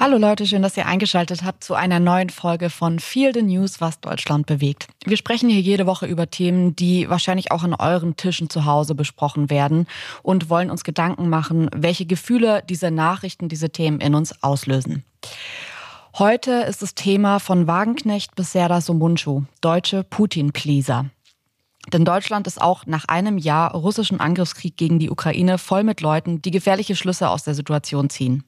Hallo Leute, schön, dass ihr eingeschaltet habt zu einer neuen Folge von Feel the News, was Deutschland bewegt. Wir sprechen hier jede Woche über Themen, die wahrscheinlich auch an euren Tischen zu Hause besprochen werden und wollen uns Gedanken machen, welche Gefühle diese Nachrichten, diese Themen in uns auslösen. Heute ist das Thema von Wagenknecht bis Serdar Somuncu, deutsche Putin-Pleaser. Denn Deutschland ist auch nach einem Jahr russischen Angriffskrieg gegen die Ukraine voll mit Leuten, die gefährliche Schlüsse aus der Situation ziehen.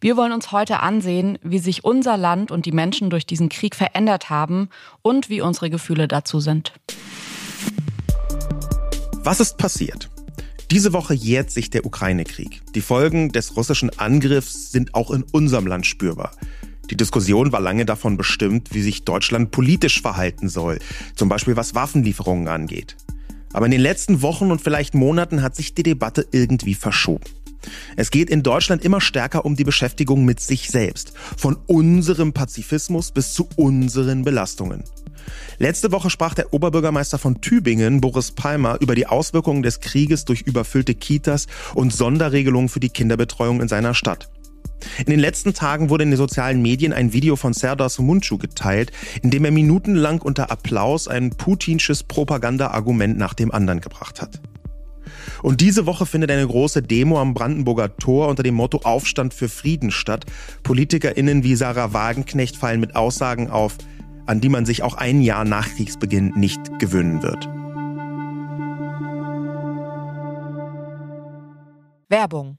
Wir wollen uns heute ansehen, wie sich unser Land und die Menschen durch diesen Krieg verändert haben und wie unsere Gefühle dazu sind. Was ist passiert? Diese Woche jährt sich der Ukraine-Krieg. Die Folgen des russischen Angriffs sind auch in unserem Land spürbar. Die Diskussion war lange davon bestimmt, wie sich Deutschland politisch verhalten soll, zum Beispiel was Waffenlieferungen angeht. Aber in den letzten Wochen und vielleicht Monaten hat sich die Debatte irgendwie verschoben. Es geht in Deutschland immer stärker um die Beschäftigung mit sich selbst, von unserem Pazifismus bis zu unseren Belastungen. Letzte Woche sprach der Oberbürgermeister von Tübingen, Boris Palmer, über die Auswirkungen des Krieges durch überfüllte Kitas und Sonderregelungen für die Kinderbetreuung in seiner Stadt. In den letzten Tagen wurde in den sozialen Medien ein Video von Serdar Sumuncu geteilt, in dem er minutenlang unter Applaus ein putinsches Propaganda-Argument nach dem anderen gebracht hat. Und diese Woche findet eine große Demo am Brandenburger Tor unter dem Motto Aufstand für Frieden statt. PolitikerInnen wie Sarah Wagenknecht fallen mit Aussagen auf, an die man sich auch ein Jahr nach Kriegsbeginn nicht gewöhnen wird. Werbung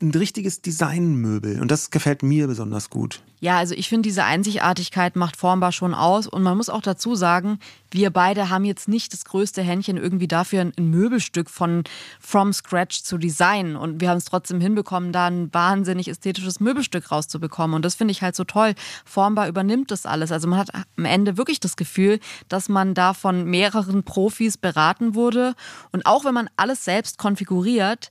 ein richtiges Designmöbel und das gefällt mir besonders gut. Ja, also ich finde, diese Einzigartigkeit macht Formbar schon aus. Und man muss auch dazu sagen, wir beide haben jetzt nicht das größte Händchen irgendwie dafür, ein Möbelstück von from scratch zu designen. Und wir haben es trotzdem hinbekommen, da ein wahnsinnig ästhetisches Möbelstück rauszubekommen. Und das finde ich halt so toll. Formbar übernimmt das alles. Also man hat am Ende wirklich das Gefühl, dass man da von mehreren Profis beraten wurde. Und auch wenn man alles selbst konfiguriert,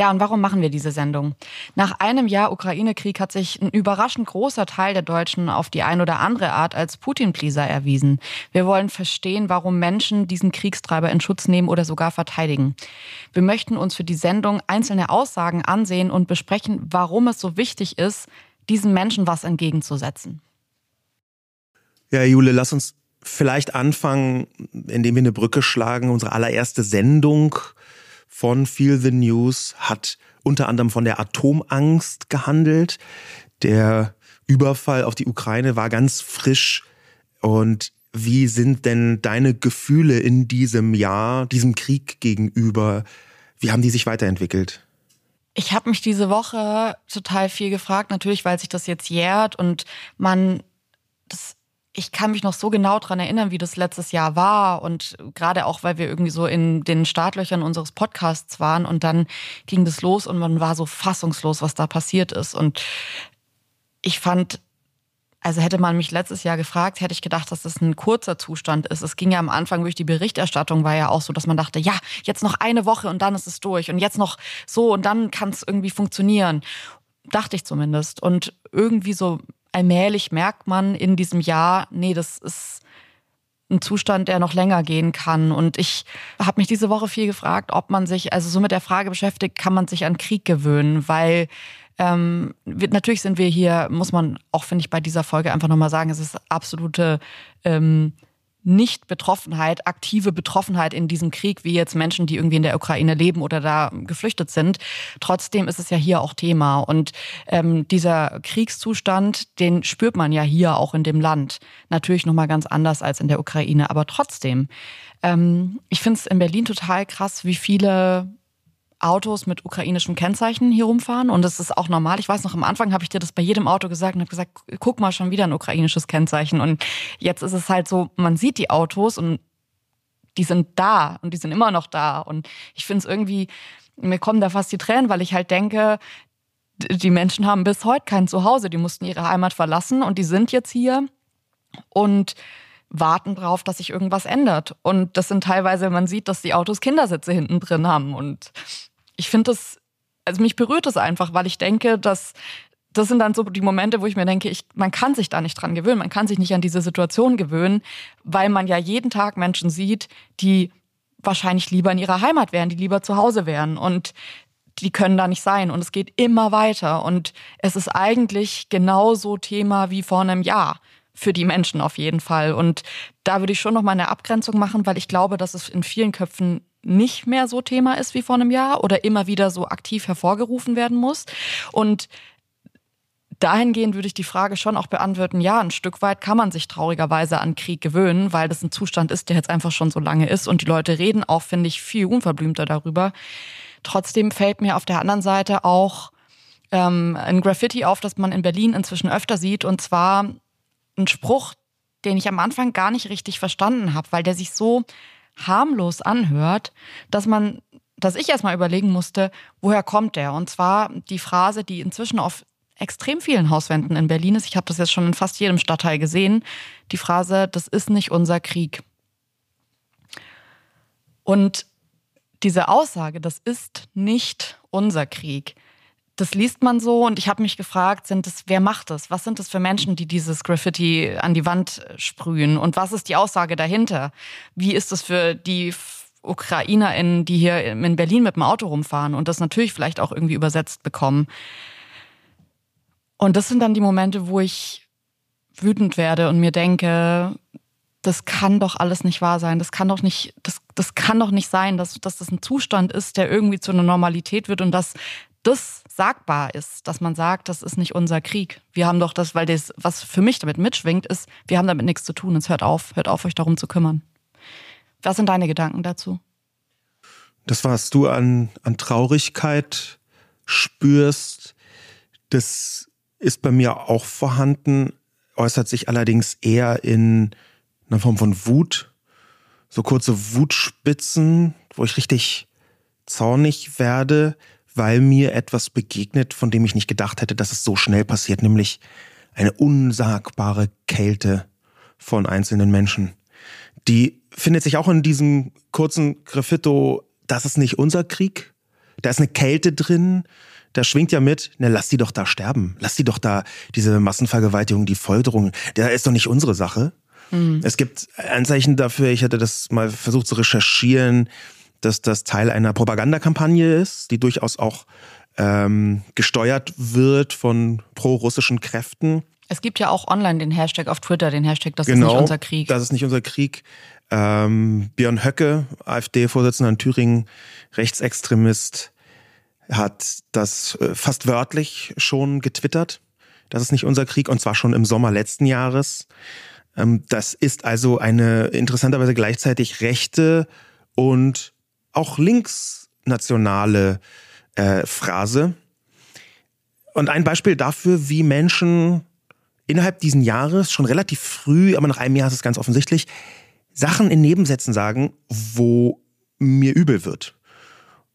Ja, und warum machen wir diese Sendung? Nach einem Jahr Ukraine-Krieg hat sich ein überraschend großer Teil der Deutschen auf die ein oder andere Art als Putin-Pleaser erwiesen. Wir wollen verstehen, warum Menschen diesen Kriegstreiber in Schutz nehmen oder sogar verteidigen. Wir möchten uns für die Sendung einzelne Aussagen ansehen und besprechen, warum es so wichtig ist, diesen Menschen was entgegenzusetzen. Ja, Jule, lass uns vielleicht anfangen, indem wir eine Brücke schlagen. Unsere allererste Sendung von Feel the News hat unter anderem von der Atomangst gehandelt. Der Überfall auf die Ukraine war ganz frisch. Und wie sind denn deine Gefühle in diesem Jahr, diesem Krieg gegenüber? Wie haben die sich weiterentwickelt? Ich habe mich diese Woche total viel gefragt, natürlich, weil sich das jetzt jährt und man das ich kann mich noch so genau dran erinnern, wie das letztes Jahr war und gerade auch, weil wir irgendwie so in den Startlöchern unseres Podcasts waren und dann ging das los und man war so fassungslos, was da passiert ist und ich fand also hätte man mich letztes Jahr gefragt, hätte ich gedacht, dass das ein kurzer Zustand ist. Es ging ja am Anfang durch die Berichterstattung, war ja auch so, dass man dachte, ja, jetzt noch eine Woche und dann ist es durch und jetzt noch so und dann kann es irgendwie funktionieren. Dachte ich zumindest. Und irgendwie so allmählich merkt man in diesem Jahr, nee, das ist ein Zustand, der noch länger gehen kann. Und ich habe mich diese Woche viel gefragt, ob man sich, also so mit der Frage beschäftigt, kann man sich an Krieg gewöhnen, weil ähm, natürlich sind wir hier, muss man auch, finde ich, bei dieser Folge einfach nochmal sagen, es ist absolute ähm, nicht-Betroffenheit, aktive Betroffenheit in diesem Krieg, wie jetzt Menschen, die irgendwie in der Ukraine leben oder da geflüchtet sind. Trotzdem ist es ja hier auch Thema. Und ähm, dieser Kriegszustand, den spürt man ja hier auch in dem Land. Natürlich nochmal ganz anders als in der Ukraine, aber trotzdem. Ähm, ich finde es in Berlin total krass, wie viele Autos mit ukrainischem Kennzeichen hier rumfahren und das ist auch normal. Ich weiß noch, am Anfang habe ich dir das bei jedem Auto gesagt und habe gesagt, guck mal, schon wieder ein ukrainisches Kennzeichen. Und jetzt ist es halt so, man sieht die Autos und die sind da und die sind immer noch da. Und ich finde es irgendwie, mir kommen da fast die Tränen, weil ich halt denke, die Menschen haben bis heute kein Zuhause. Die mussten ihre Heimat verlassen und die sind jetzt hier und warten drauf, dass sich irgendwas ändert. Und das sind teilweise, man sieht, dass die Autos Kindersitze hinten drin haben und ich finde das, also mich berührt das einfach, weil ich denke, dass das sind dann so die Momente, wo ich mir denke, ich, man kann sich da nicht dran gewöhnen, man kann sich nicht an diese Situation gewöhnen, weil man ja jeden Tag Menschen sieht, die wahrscheinlich lieber in ihrer Heimat wären, die lieber zu Hause wären und die können da nicht sein und es geht immer weiter und es ist eigentlich genauso Thema wie vor einem Jahr für die Menschen auf jeden Fall und da würde ich schon noch mal eine Abgrenzung machen, weil ich glaube, dass es in vielen Köpfen nicht mehr so Thema ist wie vor einem Jahr oder immer wieder so aktiv hervorgerufen werden muss. Und dahingehend würde ich die Frage schon auch beantworten, ja, ein Stück weit kann man sich traurigerweise an Krieg gewöhnen, weil das ein Zustand ist, der jetzt einfach schon so lange ist und die Leute reden auch, finde ich, viel unverblümter darüber. Trotzdem fällt mir auf der anderen Seite auch ähm, ein Graffiti auf, das man in Berlin inzwischen öfter sieht und zwar ein Spruch, den ich am Anfang gar nicht richtig verstanden habe, weil der sich so harmlos anhört, dass man, dass ich erstmal überlegen musste, woher kommt der? Und zwar die Phrase, die inzwischen auf extrem vielen Hauswänden in Berlin ist. Ich habe das jetzt schon in fast jedem Stadtteil gesehen. Die Phrase, das ist nicht unser Krieg. Und diese Aussage, das ist nicht unser Krieg, das liest man so und ich habe mich gefragt, sind das, wer macht das? Was sind das für Menschen, die dieses Graffiti an die Wand sprühen? Und was ist die Aussage dahinter? Wie ist es für die UkrainerInnen, die hier in Berlin mit dem Auto rumfahren und das natürlich vielleicht auch irgendwie übersetzt bekommen? Und das sind dann die Momente, wo ich wütend werde und mir denke, das kann doch alles nicht wahr sein. Das kann doch nicht, das, das kann doch nicht sein, dass, dass das ein Zustand ist, der irgendwie zu einer Normalität wird und dass das sagbar ist, dass man sagt, das ist nicht unser Krieg. Wir haben doch das, weil das, was für mich damit mitschwingt, ist, wir haben damit nichts zu tun. Es hört auf, hört auf, euch darum zu kümmern. Was sind deine Gedanken dazu? Das, was du an, an Traurigkeit spürst, das ist bei mir auch vorhanden, äußert sich allerdings eher in einer Form von Wut. So kurze Wutspitzen, wo ich richtig zornig werde, weil mir etwas begegnet, von dem ich nicht gedacht hätte, dass es so schnell passiert, nämlich eine unsagbare Kälte von einzelnen Menschen. Die findet sich auch in diesem kurzen Graffito, das ist nicht unser Krieg. Da ist eine Kälte drin. Da schwingt ja mit, ne, lass die doch da sterben. Lass die doch da, diese Massenvergewaltigung, die Folterung. Der ist doch nicht unsere Sache. Mhm. Es gibt Anzeichen dafür, ich hatte das mal versucht zu recherchieren, dass das Teil einer Propagandakampagne ist, die durchaus auch ähm, gesteuert wird von pro-russischen Kräften. Es gibt ja auch online den Hashtag auf Twitter, den Hashtag, das genau, ist nicht unser Krieg. Das ist nicht unser Krieg. Ähm, Björn Höcke, AfD-Vorsitzender in Thüringen, Rechtsextremist, hat das äh, fast wörtlich schon getwittert. Das ist nicht unser Krieg und zwar schon im Sommer letzten Jahres. Ähm, das ist also eine interessanterweise gleichzeitig rechte und auch linksnationale äh, Phrase. Und ein Beispiel dafür, wie Menschen innerhalb diesen Jahres schon relativ früh, aber nach einem Jahr ist es ganz offensichtlich, Sachen in Nebensätzen sagen, wo mir übel wird.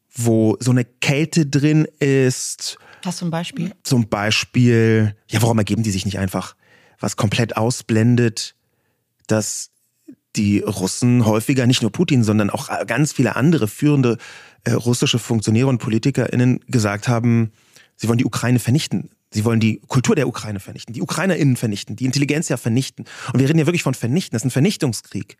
Wo so eine Kälte drin ist. Hast du ein Beispiel? Zum Beispiel, ja, warum ergeben die sich nicht einfach? Was komplett ausblendet, dass die Russen häufiger, nicht nur Putin, sondern auch ganz viele andere führende äh, russische Funktionäre und PolitikerInnen gesagt haben, sie wollen die Ukraine vernichten. Sie wollen die Kultur der Ukraine vernichten, die UkrainerInnen vernichten, die Intelligenz ja vernichten. Und wir reden ja wirklich von vernichten. Das ist ein Vernichtungskrieg.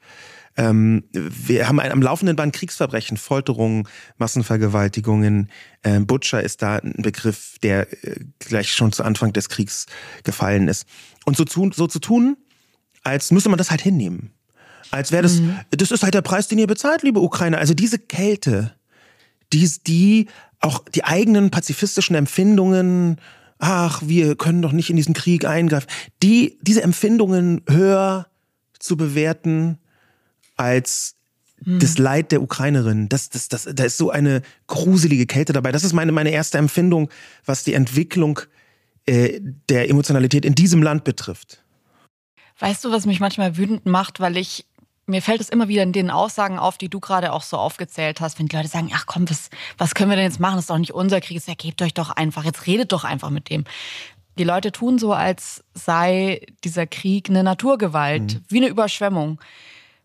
Ähm, wir haben am laufenden Band Kriegsverbrechen, Folterungen, Massenvergewaltigungen. Ähm, Butcher ist da ein Begriff, der äh, gleich schon zu Anfang des Kriegs gefallen ist. Und so zu, so zu tun, als müsste man das halt hinnehmen. Als wäre das, mhm. das ist halt der Preis, den ihr bezahlt, liebe Ukrainer. Also diese Kälte, die, die auch die eigenen pazifistischen Empfindungen, ach, wir können doch nicht in diesen Krieg eingreifen, die, diese Empfindungen höher zu bewerten als hm. das Leid der Ukrainerin. Das, das, das, da ist so eine gruselige Kälte dabei. Das ist meine, meine erste Empfindung, was die Entwicklung äh, der Emotionalität in diesem Land betrifft. Weißt du, was mich manchmal wütend macht, weil ich mir fällt es immer wieder in den Aussagen auf, die du gerade auch so aufgezählt hast, wenn die Leute sagen, ach komm, was, was können wir denn jetzt machen? Das ist doch nicht unser Krieg, ja, gebt euch doch einfach, jetzt redet doch einfach mit dem. Die Leute tun so, als sei dieser Krieg eine Naturgewalt, mhm. wie eine Überschwemmung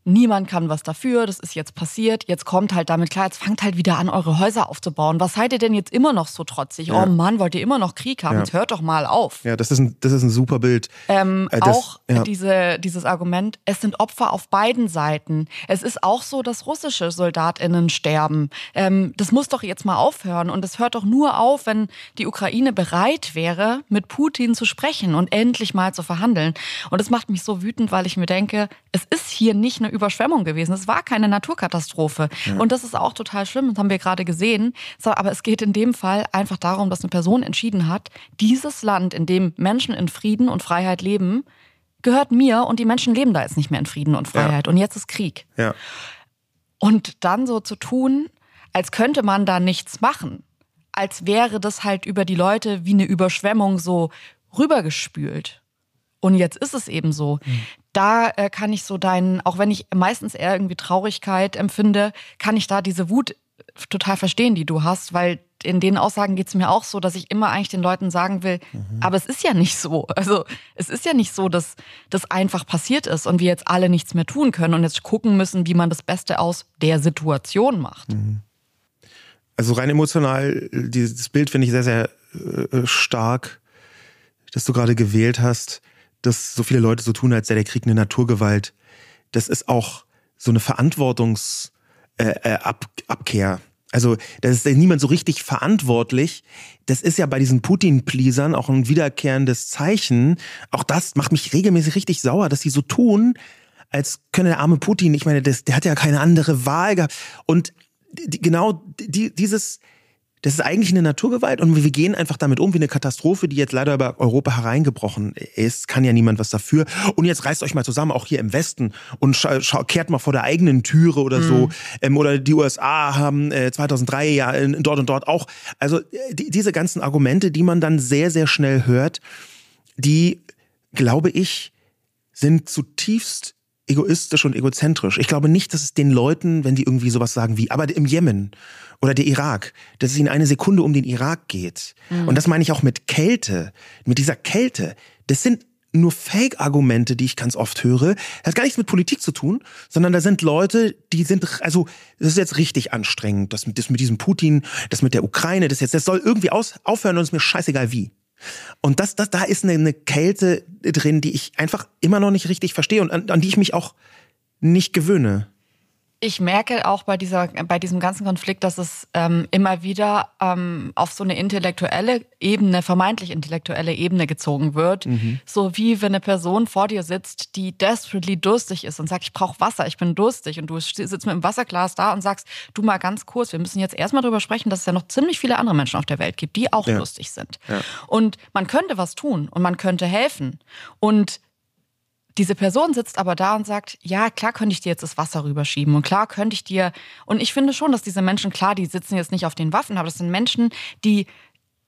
niemand kann was dafür, das ist jetzt passiert, jetzt kommt halt damit klar, jetzt fangt halt wieder an, eure Häuser aufzubauen. Was seid ihr denn jetzt immer noch so trotzig? Ja. Oh Mann, wollt ihr immer noch Krieg haben? Ja. Jetzt hört doch mal auf. Ja, das ist ein, das ist ein super Bild. Ähm, äh, das, auch ja. diese, dieses Argument, es sind Opfer auf beiden Seiten. Es ist auch so, dass russische SoldatInnen sterben. Ähm, das muss doch jetzt mal aufhören. Und es hört doch nur auf, wenn die Ukraine bereit wäre, mit Putin zu sprechen und endlich mal zu verhandeln. Und das macht mich so wütend, weil ich mir denke, es ist hier nicht eine Überschwemmung gewesen. Es war keine Naturkatastrophe. Ja. Und das ist auch total schlimm, das haben wir gerade gesehen. Aber es geht in dem Fall einfach darum, dass eine Person entschieden hat, dieses Land, in dem Menschen in Frieden und Freiheit leben, gehört mir und die Menschen leben da jetzt nicht mehr in Frieden und Freiheit. Ja. Und jetzt ist Krieg. Ja. Und dann so zu tun, als könnte man da nichts machen. Als wäre das halt über die Leute wie eine Überschwemmung so rübergespült. Und jetzt ist es eben so. Mhm da äh, kann ich so deinen, auch wenn ich meistens eher irgendwie Traurigkeit empfinde, kann ich da diese Wut total verstehen, die du hast, weil in den Aussagen geht es mir auch so, dass ich immer eigentlich den Leuten sagen will, mhm. aber es ist ja nicht so. Also es ist ja nicht so, dass das einfach passiert ist und wir jetzt alle nichts mehr tun können und jetzt gucken müssen, wie man das Beste aus der Situation macht. Mhm. Also rein emotional, dieses Bild finde ich sehr, sehr äh, stark, das du gerade gewählt hast dass so viele Leute so tun, als sei der Krieg eine Naturgewalt. Das ist auch so eine Verantwortungsabkehr. Äh, äh, also da ist niemand so richtig verantwortlich. Das ist ja bei diesen Putin-Pleasern auch ein wiederkehrendes Zeichen. Auch das macht mich regelmäßig richtig sauer, dass sie so tun, als könne der arme Putin, ich meine, das, der hat ja keine andere Wahl gehabt. Und die, genau die, dieses, das ist eigentlich eine Naturgewalt und wir gehen einfach damit um wie eine Katastrophe, die jetzt leider über Europa hereingebrochen ist. Kann ja niemand was dafür. Und jetzt reißt euch mal zusammen, auch hier im Westen, und kehrt mal vor der eigenen Türe oder mhm. so. Ähm, oder die USA haben äh, 2003 ja in, dort und dort auch. Also äh, die, diese ganzen Argumente, die man dann sehr, sehr schnell hört, die, glaube ich, sind zutiefst egoistisch und egozentrisch. Ich glaube nicht, dass es den Leuten, wenn die irgendwie sowas sagen wie, aber im Jemen oder der Irak, dass es ihnen eine Sekunde um den Irak geht. Mhm. Und das meine ich auch mit Kälte, mit dieser Kälte. Das sind nur Fake-Argumente, die ich ganz oft höre. Das hat gar nichts mit Politik zu tun, sondern da sind Leute, die sind, also, das ist jetzt richtig anstrengend, das mit, das mit diesem Putin, das mit der Ukraine, das jetzt, das soll irgendwie aus, aufhören und es ist mir scheißegal wie. Und das, das, da ist eine, eine Kälte drin, die ich einfach immer noch nicht richtig verstehe und an, an die ich mich auch nicht gewöhne ich merke auch bei dieser, bei diesem ganzen Konflikt, dass es ähm, immer wieder ähm, auf so eine intellektuelle Ebene, vermeintlich intellektuelle Ebene gezogen wird. Mhm. So wie wenn eine Person vor dir sitzt, die desperately durstig ist und sagt, ich brauche Wasser, ich bin durstig. Und du sitzt mit einem Wasserglas da und sagst, du mal ganz kurz, wir müssen jetzt erstmal darüber sprechen, dass es ja noch ziemlich viele andere Menschen auf der Welt gibt, die auch ja. lustig sind. Ja. Und man könnte was tun und man könnte helfen. Und diese Person sitzt aber da und sagt, ja, klar könnte ich dir jetzt das Wasser rüberschieben und klar könnte ich dir, und ich finde schon, dass diese Menschen, klar, die sitzen jetzt nicht auf den Waffen, aber das sind Menschen, die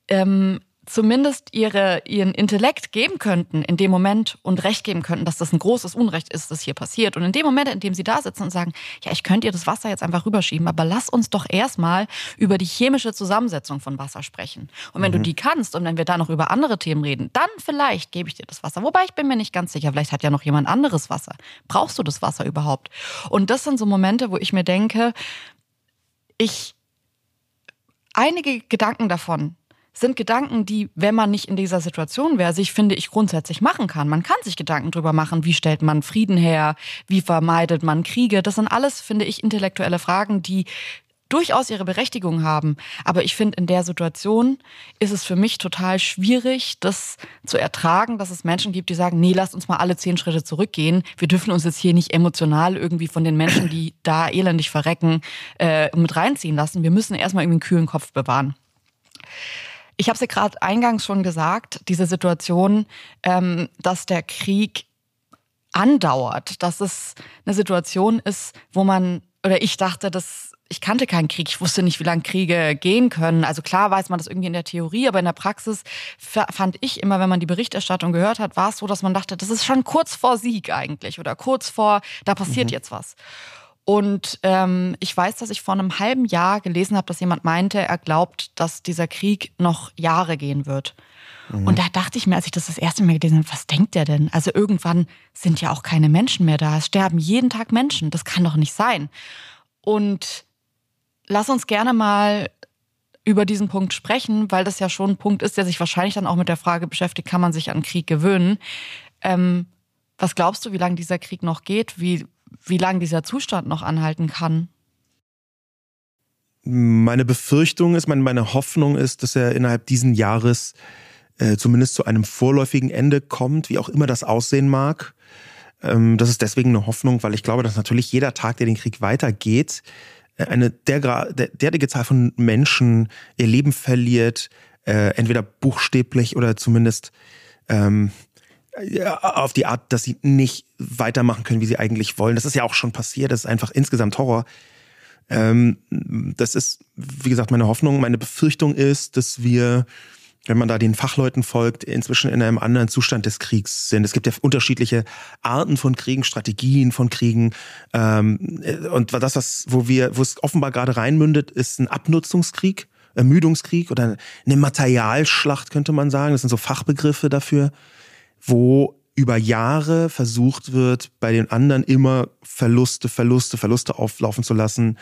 ähm, zumindest ihre, ihren Intellekt geben könnten in dem Moment und Recht geben könnten, dass das ein großes Unrecht ist, das hier passiert. Und in dem Moment, in dem sie da sitzen und sagen, ja, ich könnte ihr das Wasser jetzt einfach rüberschieben, aber lass uns doch erstmal über die chemische Zusammensetzung von Wasser sprechen. Und wenn mhm. du die kannst und wenn wir da noch über andere Themen reden, dann vielleicht gebe ich dir das Wasser. Wobei ich bin mir nicht ganz sicher, vielleicht hat ja noch jemand anderes Wasser. Brauchst du das Wasser überhaupt? Und das sind so Momente, wo ich mir denke, ich einige Gedanken davon sind Gedanken, die, wenn man nicht in dieser Situation wäre, sich, finde ich, grundsätzlich machen kann. Man kann sich Gedanken drüber machen, wie stellt man Frieden her, wie vermeidet man Kriege. Das sind alles, finde ich, intellektuelle Fragen, die durchaus ihre Berechtigung haben. Aber ich finde, in der Situation ist es für mich total schwierig, das zu ertragen, dass es Menschen gibt, die sagen, nee, lasst uns mal alle zehn Schritte zurückgehen. Wir dürfen uns jetzt hier nicht emotional irgendwie von den Menschen, die da elendig verrecken, äh, mit reinziehen lassen. Wir müssen erstmal irgendwie einen kühlen Kopf bewahren. Ich habe es ja gerade eingangs schon gesagt, diese Situation, ähm, dass der Krieg andauert, dass es eine Situation ist, wo man, oder ich dachte, dass ich kannte keinen Krieg, ich wusste nicht, wie lange Kriege gehen können. Also klar weiß man das irgendwie in der Theorie, aber in der Praxis fand ich immer, wenn man die Berichterstattung gehört hat, war es so, dass man dachte, das ist schon kurz vor Sieg eigentlich oder kurz vor, da passiert mhm. jetzt was. Und ähm, ich weiß, dass ich vor einem halben Jahr gelesen habe, dass jemand meinte, er glaubt, dass dieser Krieg noch Jahre gehen wird. Mhm. Und da dachte ich mir, als ich das das erste Mal gelesen habe, was denkt der denn? Also irgendwann sind ja auch keine Menschen mehr da. Es sterben jeden Tag Menschen. Das kann doch nicht sein. Und lass uns gerne mal über diesen Punkt sprechen, weil das ja schon ein Punkt ist, der sich wahrscheinlich dann auch mit der Frage beschäftigt, kann man sich an Krieg gewöhnen? Ähm, was glaubst du, wie lange dieser Krieg noch geht? Wie, wie lange dieser Zustand noch anhalten kann. Meine Befürchtung ist, meine, Hoffnung ist, dass er innerhalb diesen Jahres äh, zumindest zu einem vorläufigen Ende kommt, wie auch immer das aussehen mag. Ähm, das ist deswegen eine Hoffnung, weil ich glaube, dass natürlich jeder Tag, der den Krieg weitergeht, äh, eine der, der, derartige Zahl von Menschen ihr Leben verliert, äh, entweder buchstäblich oder zumindest ähm, auf die Art, dass sie nicht weitermachen können, wie sie eigentlich wollen. Das ist ja auch schon passiert. Das ist einfach insgesamt Horror. Ähm, das ist, wie gesagt, meine Hoffnung. Meine Befürchtung ist, dass wir, wenn man da den Fachleuten folgt, inzwischen in einem anderen Zustand des Kriegs sind. Es gibt ja unterschiedliche Arten von Kriegen, Strategien von Kriegen. Ähm, und das, was, wo wir, wo es offenbar gerade reinmündet, ist ein Abnutzungskrieg. Ermüdungskrieg oder eine Materialschlacht, könnte man sagen. Das sind so Fachbegriffe dafür wo über Jahre versucht wird, bei den anderen immer Verluste, Verluste, Verluste auflaufen zu lassen,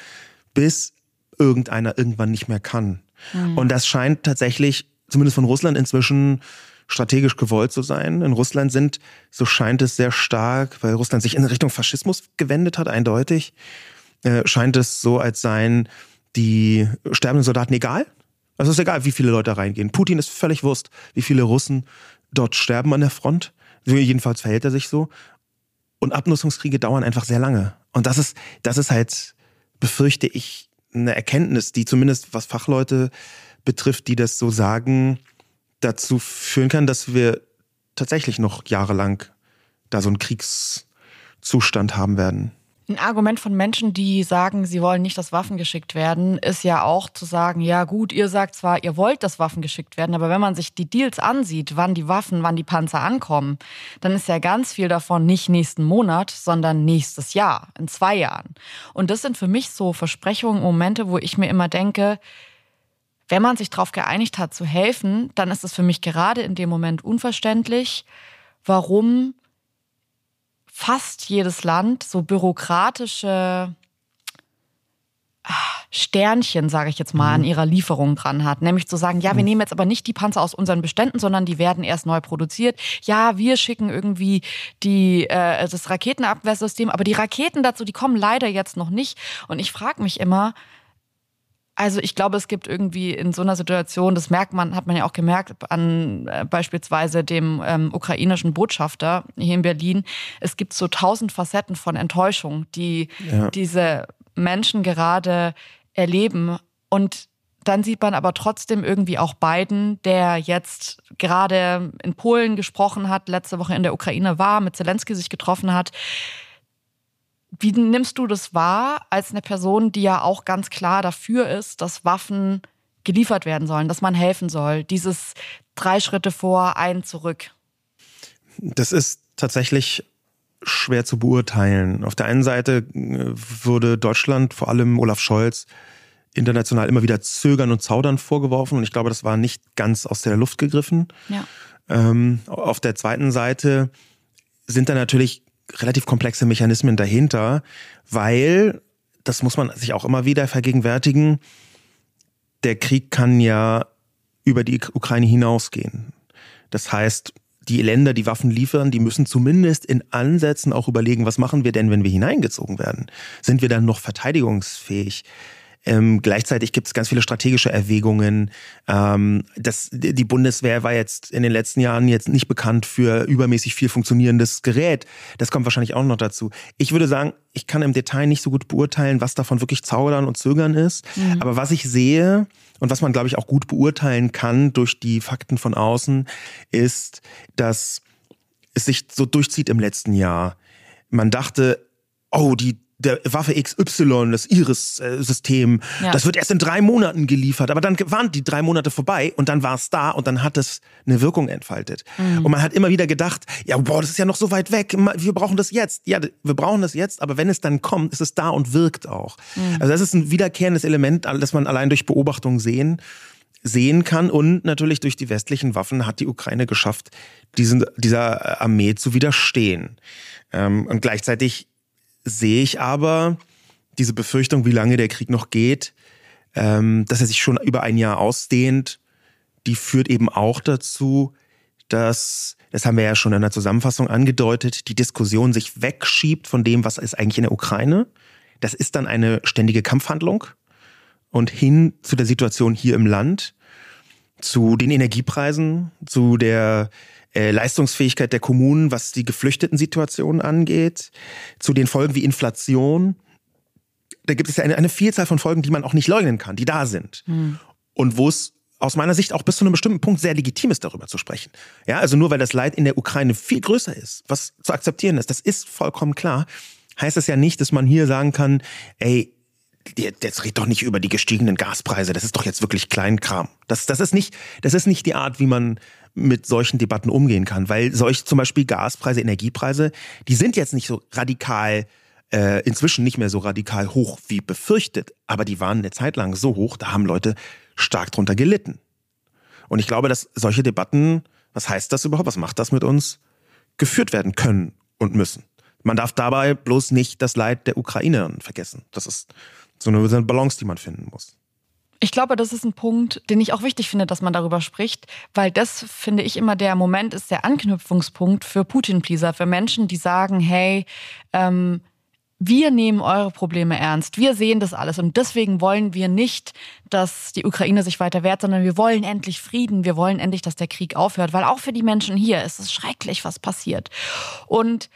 bis irgendeiner irgendwann nicht mehr kann. Mhm. Und das scheint tatsächlich, zumindest von Russland inzwischen, strategisch gewollt zu sein. In Russland sind, so scheint es sehr stark, weil Russland sich in Richtung Faschismus gewendet hat, eindeutig, äh, scheint es so, als seien die sterbenden Soldaten egal. Also es ist egal, wie viele Leute reingehen. Putin ist völlig Wurst, wie viele Russen dort sterben an der Front. Jedenfalls verhält er sich so. Und Abnutzungskriege dauern einfach sehr lange. Und das ist, das ist halt, befürchte ich, eine Erkenntnis, die zumindest was Fachleute betrifft, die das so sagen, dazu führen kann, dass wir tatsächlich noch jahrelang da so einen Kriegszustand haben werden. Ein Argument von Menschen, die sagen, sie wollen nicht, dass Waffen geschickt werden, ist ja auch zu sagen, ja gut, ihr sagt zwar, ihr wollt, dass Waffen geschickt werden, aber wenn man sich die Deals ansieht, wann die Waffen, wann die Panzer ankommen, dann ist ja ganz viel davon nicht nächsten Monat, sondern nächstes Jahr, in zwei Jahren. Und das sind für mich so Versprechungen, Momente, wo ich mir immer denke, wenn man sich darauf geeinigt hat zu helfen, dann ist es für mich gerade in dem Moment unverständlich, warum fast jedes Land so bürokratische ah, Sternchen, sage ich jetzt mal, an mhm. ihrer Lieferung dran hat. Nämlich zu sagen, ja, wir mhm. nehmen jetzt aber nicht die Panzer aus unseren Beständen, sondern die werden erst neu produziert. Ja, wir schicken irgendwie die, äh, das Raketenabwehrsystem, aber die Raketen dazu, die kommen leider jetzt noch nicht. Und ich frage mich immer, also ich glaube, es gibt irgendwie in so einer Situation, das merkt man, hat man ja auch gemerkt an äh, beispielsweise dem ähm, ukrainischen Botschafter hier in Berlin. Es gibt so tausend Facetten von Enttäuschung, die ja. diese Menschen gerade erleben. Und dann sieht man aber trotzdem irgendwie auch Biden, der jetzt gerade in Polen gesprochen hat, letzte Woche in der Ukraine war, mit Zelensky sich getroffen hat. Wie nimmst du das wahr als eine Person, die ja auch ganz klar dafür ist, dass Waffen geliefert werden sollen, dass man helfen soll? Dieses drei Schritte vor, ein zurück. Das ist tatsächlich schwer zu beurteilen. Auf der einen Seite äh, würde Deutschland, vor allem Olaf Scholz, international immer wieder Zögern und Zaudern vorgeworfen. Und ich glaube, das war nicht ganz aus der Luft gegriffen. Ja. Ähm, auf der zweiten Seite sind da natürlich relativ komplexe Mechanismen dahinter, weil, das muss man sich auch immer wieder vergegenwärtigen, der Krieg kann ja über die Ukraine hinausgehen. Das heißt, die Länder, die Waffen liefern, die müssen zumindest in Ansätzen auch überlegen, was machen wir denn, wenn wir hineingezogen werden? Sind wir dann noch verteidigungsfähig? Ähm, gleichzeitig gibt es ganz viele strategische Erwägungen. Ähm, das, die Bundeswehr war jetzt in den letzten Jahren jetzt nicht bekannt für übermäßig viel funktionierendes Gerät. Das kommt wahrscheinlich auch noch dazu. Ich würde sagen, ich kann im Detail nicht so gut beurteilen, was davon wirklich Zaudern und Zögern ist. Mhm. Aber was ich sehe und was man, glaube ich, auch gut beurteilen kann durch die Fakten von außen, ist, dass es sich so durchzieht im letzten Jahr. Man dachte, oh, die der Waffe XY, das Iris-System, ja. das wird erst in drei Monaten geliefert. Aber dann waren die drei Monate vorbei und dann war es da und dann hat es eine Wirkung entfaltet. Mhm. Und man hat immer wieder gedacht, ja, boah, das ist ja noch so weit weg. Wir brauchen das jetzt. Ja, wir brauchen das jetzt, aber wenn es dann kommt, ist es da und wirkt auch. Mhm. Also das ist ein wiederkehrendes Element, das man allein durch Beobachtung sehen sehen kann. Und natürlich durch die westlichen Waffen hat die Ukraine geschafft, diesen, dieser Armee zu widerstehen. Ähm, und gleichzeitig sehe ich aber diese Befürchtung, wie lange der Krieg noch geht, ähm, dass er sich schon über ein Jahr ausdehnt, die führt eben auch dazu, dass, das haben wir ja schon in der Zusammenfassung angedeutet, die Diskussion sich wegschiebt von dem, was ist eigentlich in der Ukraine. Das ist dann eine ständige Kampfhandlung und hin zu der Situation hier im Land, zu den Energiepreisen, zu der äh, Leistungsfähigkeit der Kommunen, was die Geflüchteten-Situation angeht, zu den Folgen wie Inflation. Da gibt es ja eine, eine Vielzahl von Folgen, die man auch nicht leugnen kann, die da sind. Mhm. Und wo es aus meiner Sicht auch bis zu einem bestimmten Punkt sehr legitim ist, darüber zu sprechen. Ja, also nur weil das Leid in der Ukraine viel größer ist, was zu akzeptieren ist, das ist vollkommen klar, heißt es ja nicht, dass man hier sagen kann, ey, jetzt red doch nicht über die gestiegenen Gaspreise, das ist doch jetzt wirklich Kleinkram. Das, das, ist nicht, das ist nicht die Art, wie man mit solchen Debatten umgehen kann, weil solch zum Beispiel Gaspreise, Energiepreise, die sind jetzt nicht so radikal, äh, inzwischen nicht mehr so radikal hoch wie befürchtet, aber die waren eine Zeit lang so hoch, da haben Leute stark drunter gelitten. Und ich glaube, dass solche Debatten, was heißt das überhaupt, was macht das mit uns, geführt werden können und müssen. Man darf dabei bloß nicht das Leid der Ukrainer vergessen. Das ist so eine Balance, die man finden muss. Ich glaube, das ist ein Punkt, den ich auch wichtig finde, dass man darüber spricht, weil das, finde ich, immer der Moment ist, der Anknüpfungspunkt für Putin-Pleaser, für Menschen, die sagen, hey, ähm, wir nehmen eure Probleme ernst, wir sehen das alles. Und deswegen wollen wir nicht, dass die Ukraine sich weiter wehrt, sondern wir wollen endlich Frieden, wir wollen endlich, dass der Krieg aufhört, weil auch für die Menschen hier ist es schrecklich, was passiert. Und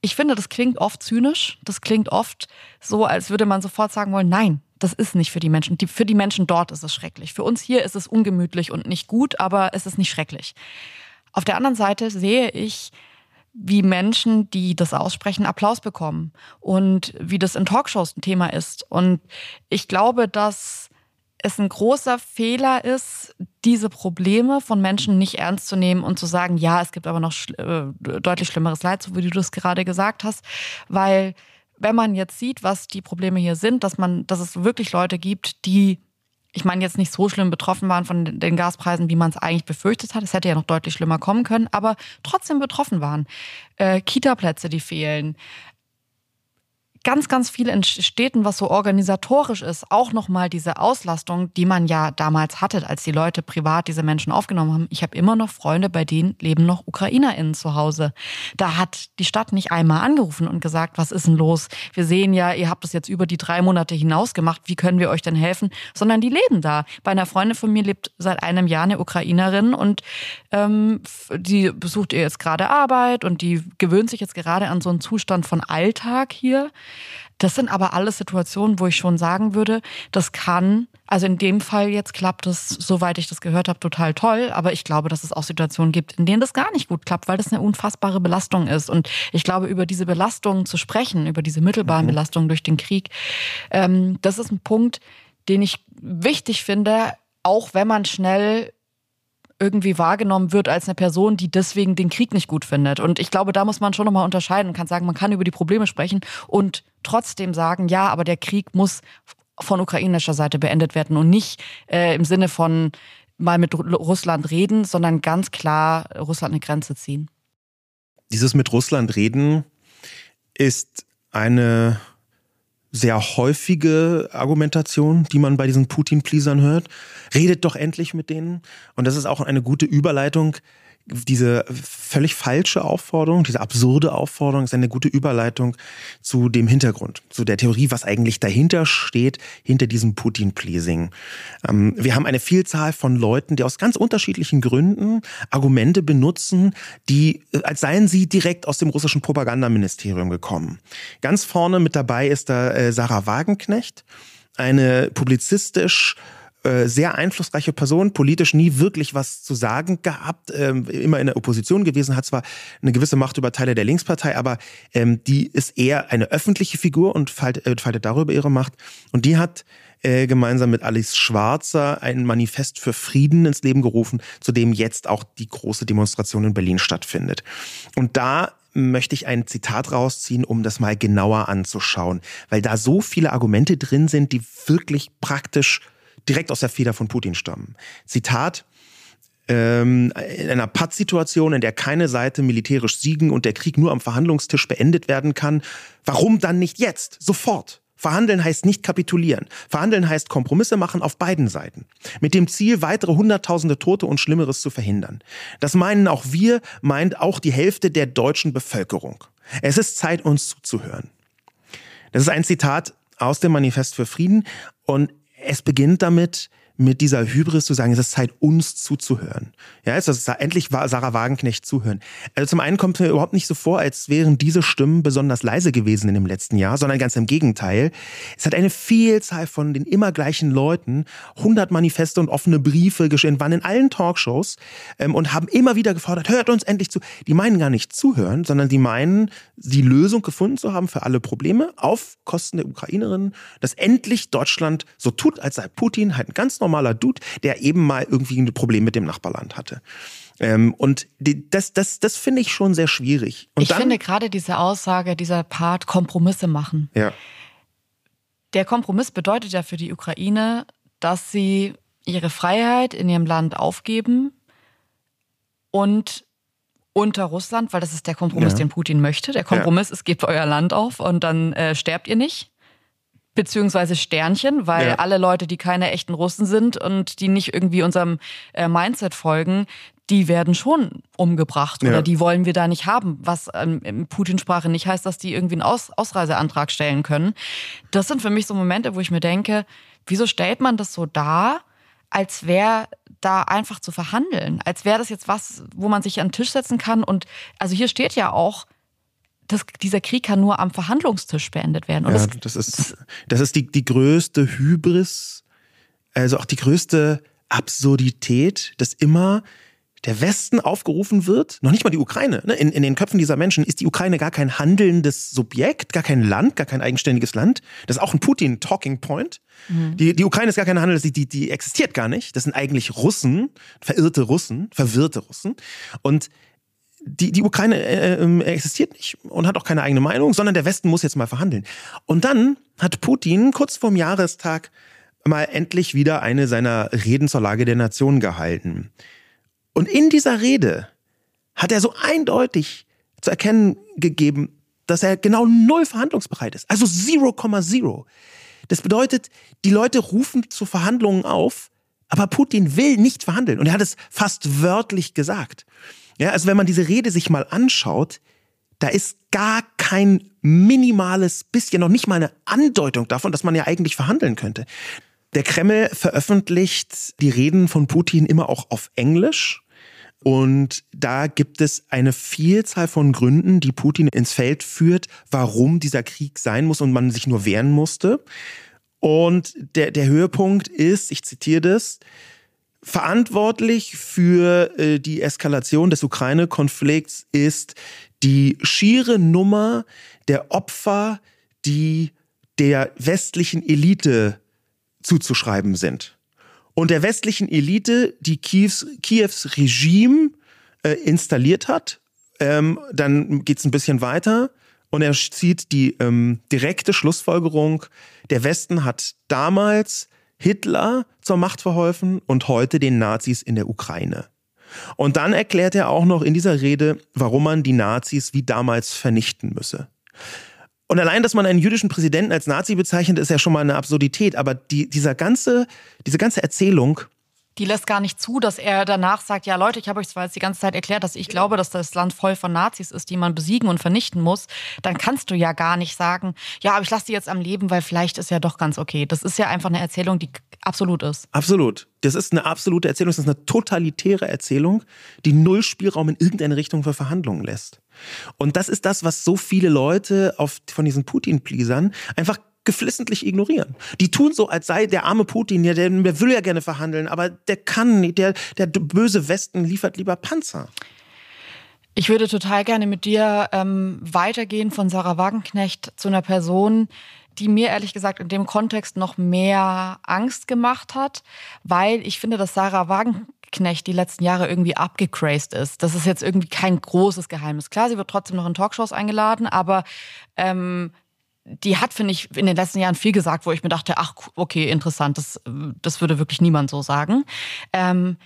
ich finde, das klingt oft zynisch, das klingt oft so, als würde man sofort sagen wollen, nein, das ist nicht für die Menschen. Die, für die Menschen dort ist es schrecklich. Für uns hier ist es ungemütlich und nicht gut, aber es ist nicht schrecklich. Auf der anderen Seite sehe ich, wie Menschen, die das aussprechen, Applaus bekommen und wie das in Talkshows ein Thema ist. Und ich glaube, dass es ein großer Fehler ist, diese Probleme von Menschen nicht ernst zu nehmen und zu sagen, ja, es gibt aber noch schl äh, deutlich schlimmeres Leid, so wie du das gerade gesagt hast, weil wenn man jetzt sieht, was die Probleme hier sind, dass man, dass es wirklich Leute gibt, die, ich meine, jetzt nicht so schlimm betroffen waren von den Gaspreisen, wie man es eigentlich befürchtet hat. Es hätte ja noch deutlich schlimmer kommen können, aber trotzdem betroffen waren. Äh, Kita-Plätze, die fehlen, ganz, ganz viel in Städten, was so organisatorisch ist, auch nochmal diese Auslastung, die man ja damals hatte, als die Leute privat diese Menschen aufgenommen haben. Ich habe immer noch Freunde, bei denen leben noch UkrainerInnen zu Hause. Da hat die Stadt nicht einmal angerufen und gesagt, was ist denn los? Wir sehen ja, ihr habt das jetzt über die drei Monate hinaus gemacht, wie können wir euch denn helfen? Sondern die leben da. Bei einer Freundin von mir lebt seit einem Jahr eine Ukrainerin und ähm, die besucht ihr jetzt gerade Arbeit und die gewöhnt sich jetzt gerade an so einen Zustand von Alltag hier. Das sind aber alles Situationen, wo ich schon sagen würde, das kann, also in dem Fall jetzt klappt es, soweit ich das gehört habe, total toll. Aber ich glaube, dass es auch Situationen gibt, in denen das gar nicht gut klappt, weil das eine unfassbare Belastung ist. Und ich glaube, über diese Belastungen zu sprechen, über diese mittelbaren mhm. Belastungen durch den Krieg, ähm, das ist ein Punkt, den ich wichtig finde, auch wenn man schnell irgendwie wahrgenommen wird als eine Person, die deswegen den Krieg nicht gut findet. Und ich glaube, da muss man schon nochmal unterscheiden und kann sagen, man kann über die Probleme sprechen und trotzdem sagen, ja, aber der Krieg muss von ukrainischer Seite beendet werden und nicht äh, im Sinne von mal mit Russland reden, sondern ganz klar Russland eine Grenze ziehen. Dieses mit Russland reden ist eine sehr häufige Argumentation, die man bei diesen Putin-Pleasern hört. Redet doch endlich mit denen. Und das ist auch eine gute Überleitung diese völlig falsche Aufforderung, diese absurde Aufforderung ist eine gute Überleitung zu dem Hintergrund, zu der Theorie, was eigentlich dahinter steht, hinter diesem Putin-Pleasing. Ähm, wir haben eine Vielzahl von Leuten, die aus ganz unterschiedlichen Gründen Argumente benutzen, die, äh, als seien sie direkt aus dem russischen Propagandaministerium gekommen. Ganz vorne mit dabei ist da äh, Sarah Wagenknecht, eine publizistisch äh, sehr einflussreiche Person, politisch nie wirklich was zu sagen gehabt, ähm, immer in der Opposition gewesen, hat zwar eine gewisse Macht über Teile der Linkspartei, aber ähm, die ist eher eine öffentliche Figur und faltet, äh, faltet darüber ihre Macht. Und die hat äh, gemeinsam mit Alice Schwarzer ein Manifest für Frieden ins Leben gerufen, zu dem jetzt auch die große Demonstration in Berlin stattfindet. Und da möchte ich ein Zitat rausziehen, um das mal genauer anzuschauen, weil da so viele Argumente drin sind, die wirklich praktisch direkt aus der Feder von Putin stammen. Zitat, ähm, in einer Pattsituation, in der keine Seite militärisch siegen und der Krieg nur am Verhandlungstisch beendet werden kann, warum dann nicht jetzt, sofort? Verhandeln heißt nicht kapitulieren. Verhandeln heißt Kompromisse machen auf beiden Seiten. Mit dem Ziel, weitere Hunderttausende Tote und Schlimmeres zu verhindern. Das meinen auch wir, meint auch die Hälfte der deutschen Bevölkerung. Es ist Zeit, uns zuzuhören. Das ist ein Zitat aus dem Manifest für Frieden und es beginnt damit, mit dieser Hybris zu sagen, es ist Zeit, uns zuzuhören. Ja, es ist endlich Sarah Wagenknecht zuhören. Also zum einen kommt mir überhaupt nicht so vor, als wären diese Stimmen besonders leise gewesen in dem letzten Jahr, sondern ganz im Gegenteil. Es hat eine Vielzahl von den immer gleichen Leuten, 100 Manifeste und offene Briefe geschehen, waren in allen Talkshows ähm, und haben immer wieder gefordert, hört uns endlich zu. Die meinen gar nicht zuhören, sondern die meinen, die Lösung gefunden zu haben für alle Probleme auf Kosten der Ukrainerinnen, dass endlich Deutschland so tut, als sei Putin halt ein ganz normaler Dude, der eben mal irgendwie ein Problem mit dem Nachbarland hatte. Ähm, und die, das, das, das finde ich schon sehr schwierig. Und ich dann, finde gerade diese Aussage, dieser Part Kompromisse machen. Ja. Der Kompromiss bedeutet ja für die Ukraine, dass sie ihre Freiheit in ihrem Land aufgeben und unter Russland, weil das ist der Kompromiss, ja. den Putin möchte. Der Kompromiss ja. ist, gebt euer Land auf und dann äh, sterbt ihr nicht beziehungsweise Sternchen, weil ja. alle Leute, die keine echten Russen sind und die nicht irgendwie unserem äh, Mindset folgen, die werden schon umgebracht oder ja. die wollen wir da nicht haben, was ähm, in Putin-Sprache nicht heißt, dass die irgendwie einen Aus Ausreiseantrag stellen können. Das sind für mich so Momente, wo ich mir denke, wieso stellt man das so dar, als wäre da einfach zu verhandeln, als wäre das jetzt was, wo man sich an den Tisch setzen kann und also hier steht ja auch, das, dieser Krieg kann nur am Verhandlungstisch beendet werden. Und ja, das, das, ist, das ist die, die größte Hybris, also auch die größte Absurdität, dass immer der Westen aufgerufen wird, noch nicht mal die Ukraine. Ne? In, in den Köpfen dieser Menschen ist die Ukraine gar kein handelndes Subjekt, gar kein Land, gar kein eigenständiges Land. Das ist auch ein Putin-Talking Point. Mhm. Die, die Ukraine ist gar kein Handel, die, die, die existiert gar nicht. Das sind eigentlich Russen, verirrte Russen, verwirrte Russen. Und die, die Ukraine äh, äh, existiert nicht und hat auch keine eigene Meinung, sondern der Westen muss jetzt mal verhandeln. Und dann hat Putin kurz vorm Jahrestag mal endlich wieder eine seiner Reden zur Lage der Nation gehalten. Und in dieser Rede hat er so eindeutig zu erkennen gegeben, dass er genau null verhandlungsbereit ist. Also 0,0. Das bedeutet, die Leute rufen zu Verhandlungen auf, aber Putin will nicht verhandeln. Und er hat es fast wörtlich gesagt. Ja, also wenn man diese Rede sich mal anschaut, da ist gar kein minimales bisschen, noch nicht mal eine Andeutung davon, dass man ja eigentlich verhandeln könnte. Der Kreml veröffentlicht die Reden von Putin immer auch auf Englisch. Und da gibt es eine Vielzahl von Gründen, die Putin ins Feld führt, warum dieser Krieg sein muss und man sich nur wehren musste. Und der, der Höhepunkt ist, ich zitiere das, verantwortlich für äh, die Eskalation des Ukraine-Konflikts ist die schiere Nummer der Opfer, die der westlichen Elite zuzuschreiben sind. Und der westlichen Elite, die Kiews, Kiews Regime äh, installiert hat. Ähm, dann geht es ein bisschen weiter und er zieht die ähm, direkte Schlussfolgerung, der Westen hat damals Hitler zur Macht verholfen und heute den Nazis in der Ukraine. Und dann erklärt er auch noch in dieser Rede, warum man die Nazis wie damals vernichten müsse. Und allein, dass man einen jüdischen Präsidenten als Nazi bezeichnet, ist ja schon mal eine Absurdität. Aber die, dieser ganze, diese ganze Erzählung die lässt gar nicht zu, dass er danach sagt, ja Leute, ich habe euch zwar jetzt die ganze Zeit erklärt, dass ich glaube, dass das Land voll von Nazis ist, die man besiegen und vernichten muss, dann kannst du ja gar nicht sagen, ja, aber ich lasse die jetzt am Leben, weil vielleicht ist ja doch ganz okay. Das ist ja einfach eine Erzählung, die absolut ist. Absolut. Das ist eine absolute Erzählung, das ist eine totalitäre Erzählung, die null Spielraum in irgendeine Richtung für Verhandlungen lässt. Und das ist das, was so viele Leute auf, von diesen Putin-Pleasern einfach geflissentlich ignorieren. Die tun so, als sei der arme Putin, ja, der, der will ja gerne verhandeln, aber der kann nicht, der, der böse Westen liefert lieber Panzer. Ich würde total gerne mit dir ähm, weitergehen von Sarah Wagenknecht zu einer Person, die mir ehrlich gesagt in dem Kontext noch mehr Angst gemacht hat, weil ich finde, dass Sarah Wagenknecht die letzten Jahre irgendwie abgecrazed ist. Das ist jetzt irgendwie kein großes Geheimnis. Klar, sie wird trotzdem noch in Talkshows eingeladen, aber ähm, die hat, finde ich, in den letzten Jahren viel gesagt, wo ich mir dachte, ach, okay, interessant, das, das würde wirklich niemand so sagen. Ähm,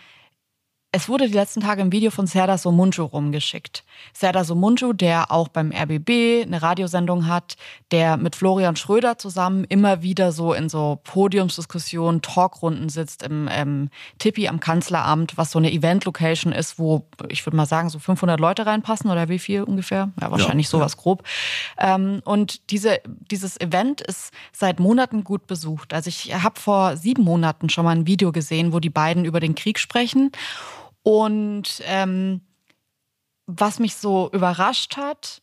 es wurde die letzten Tage ein Video von Serdar Somuncu rumgeschickt. Serdar Somuncu, der auch beim RBB eine Radiosendung hat, der mit Florian Schröder zusammen immer wieder so in so Podiumsdiskussionen, Talkrunden sitzt im ähm, Tippi am Kanzleramt, was so eine Event-Location ist, wo ich würde mal sagen so 500 Leute reinpassen oder wie viel ungefähr? Ja, wahrscheinlich ja, sowas ja. grob. Ähm, und diese, dieses Event ist seit Monaten gut besucht. Also ich habe vor sieben Monaten schon mal ein Video gesehen, wo die beiden über den Krieg sprechen. Und ähm, was mich so überrascht hat,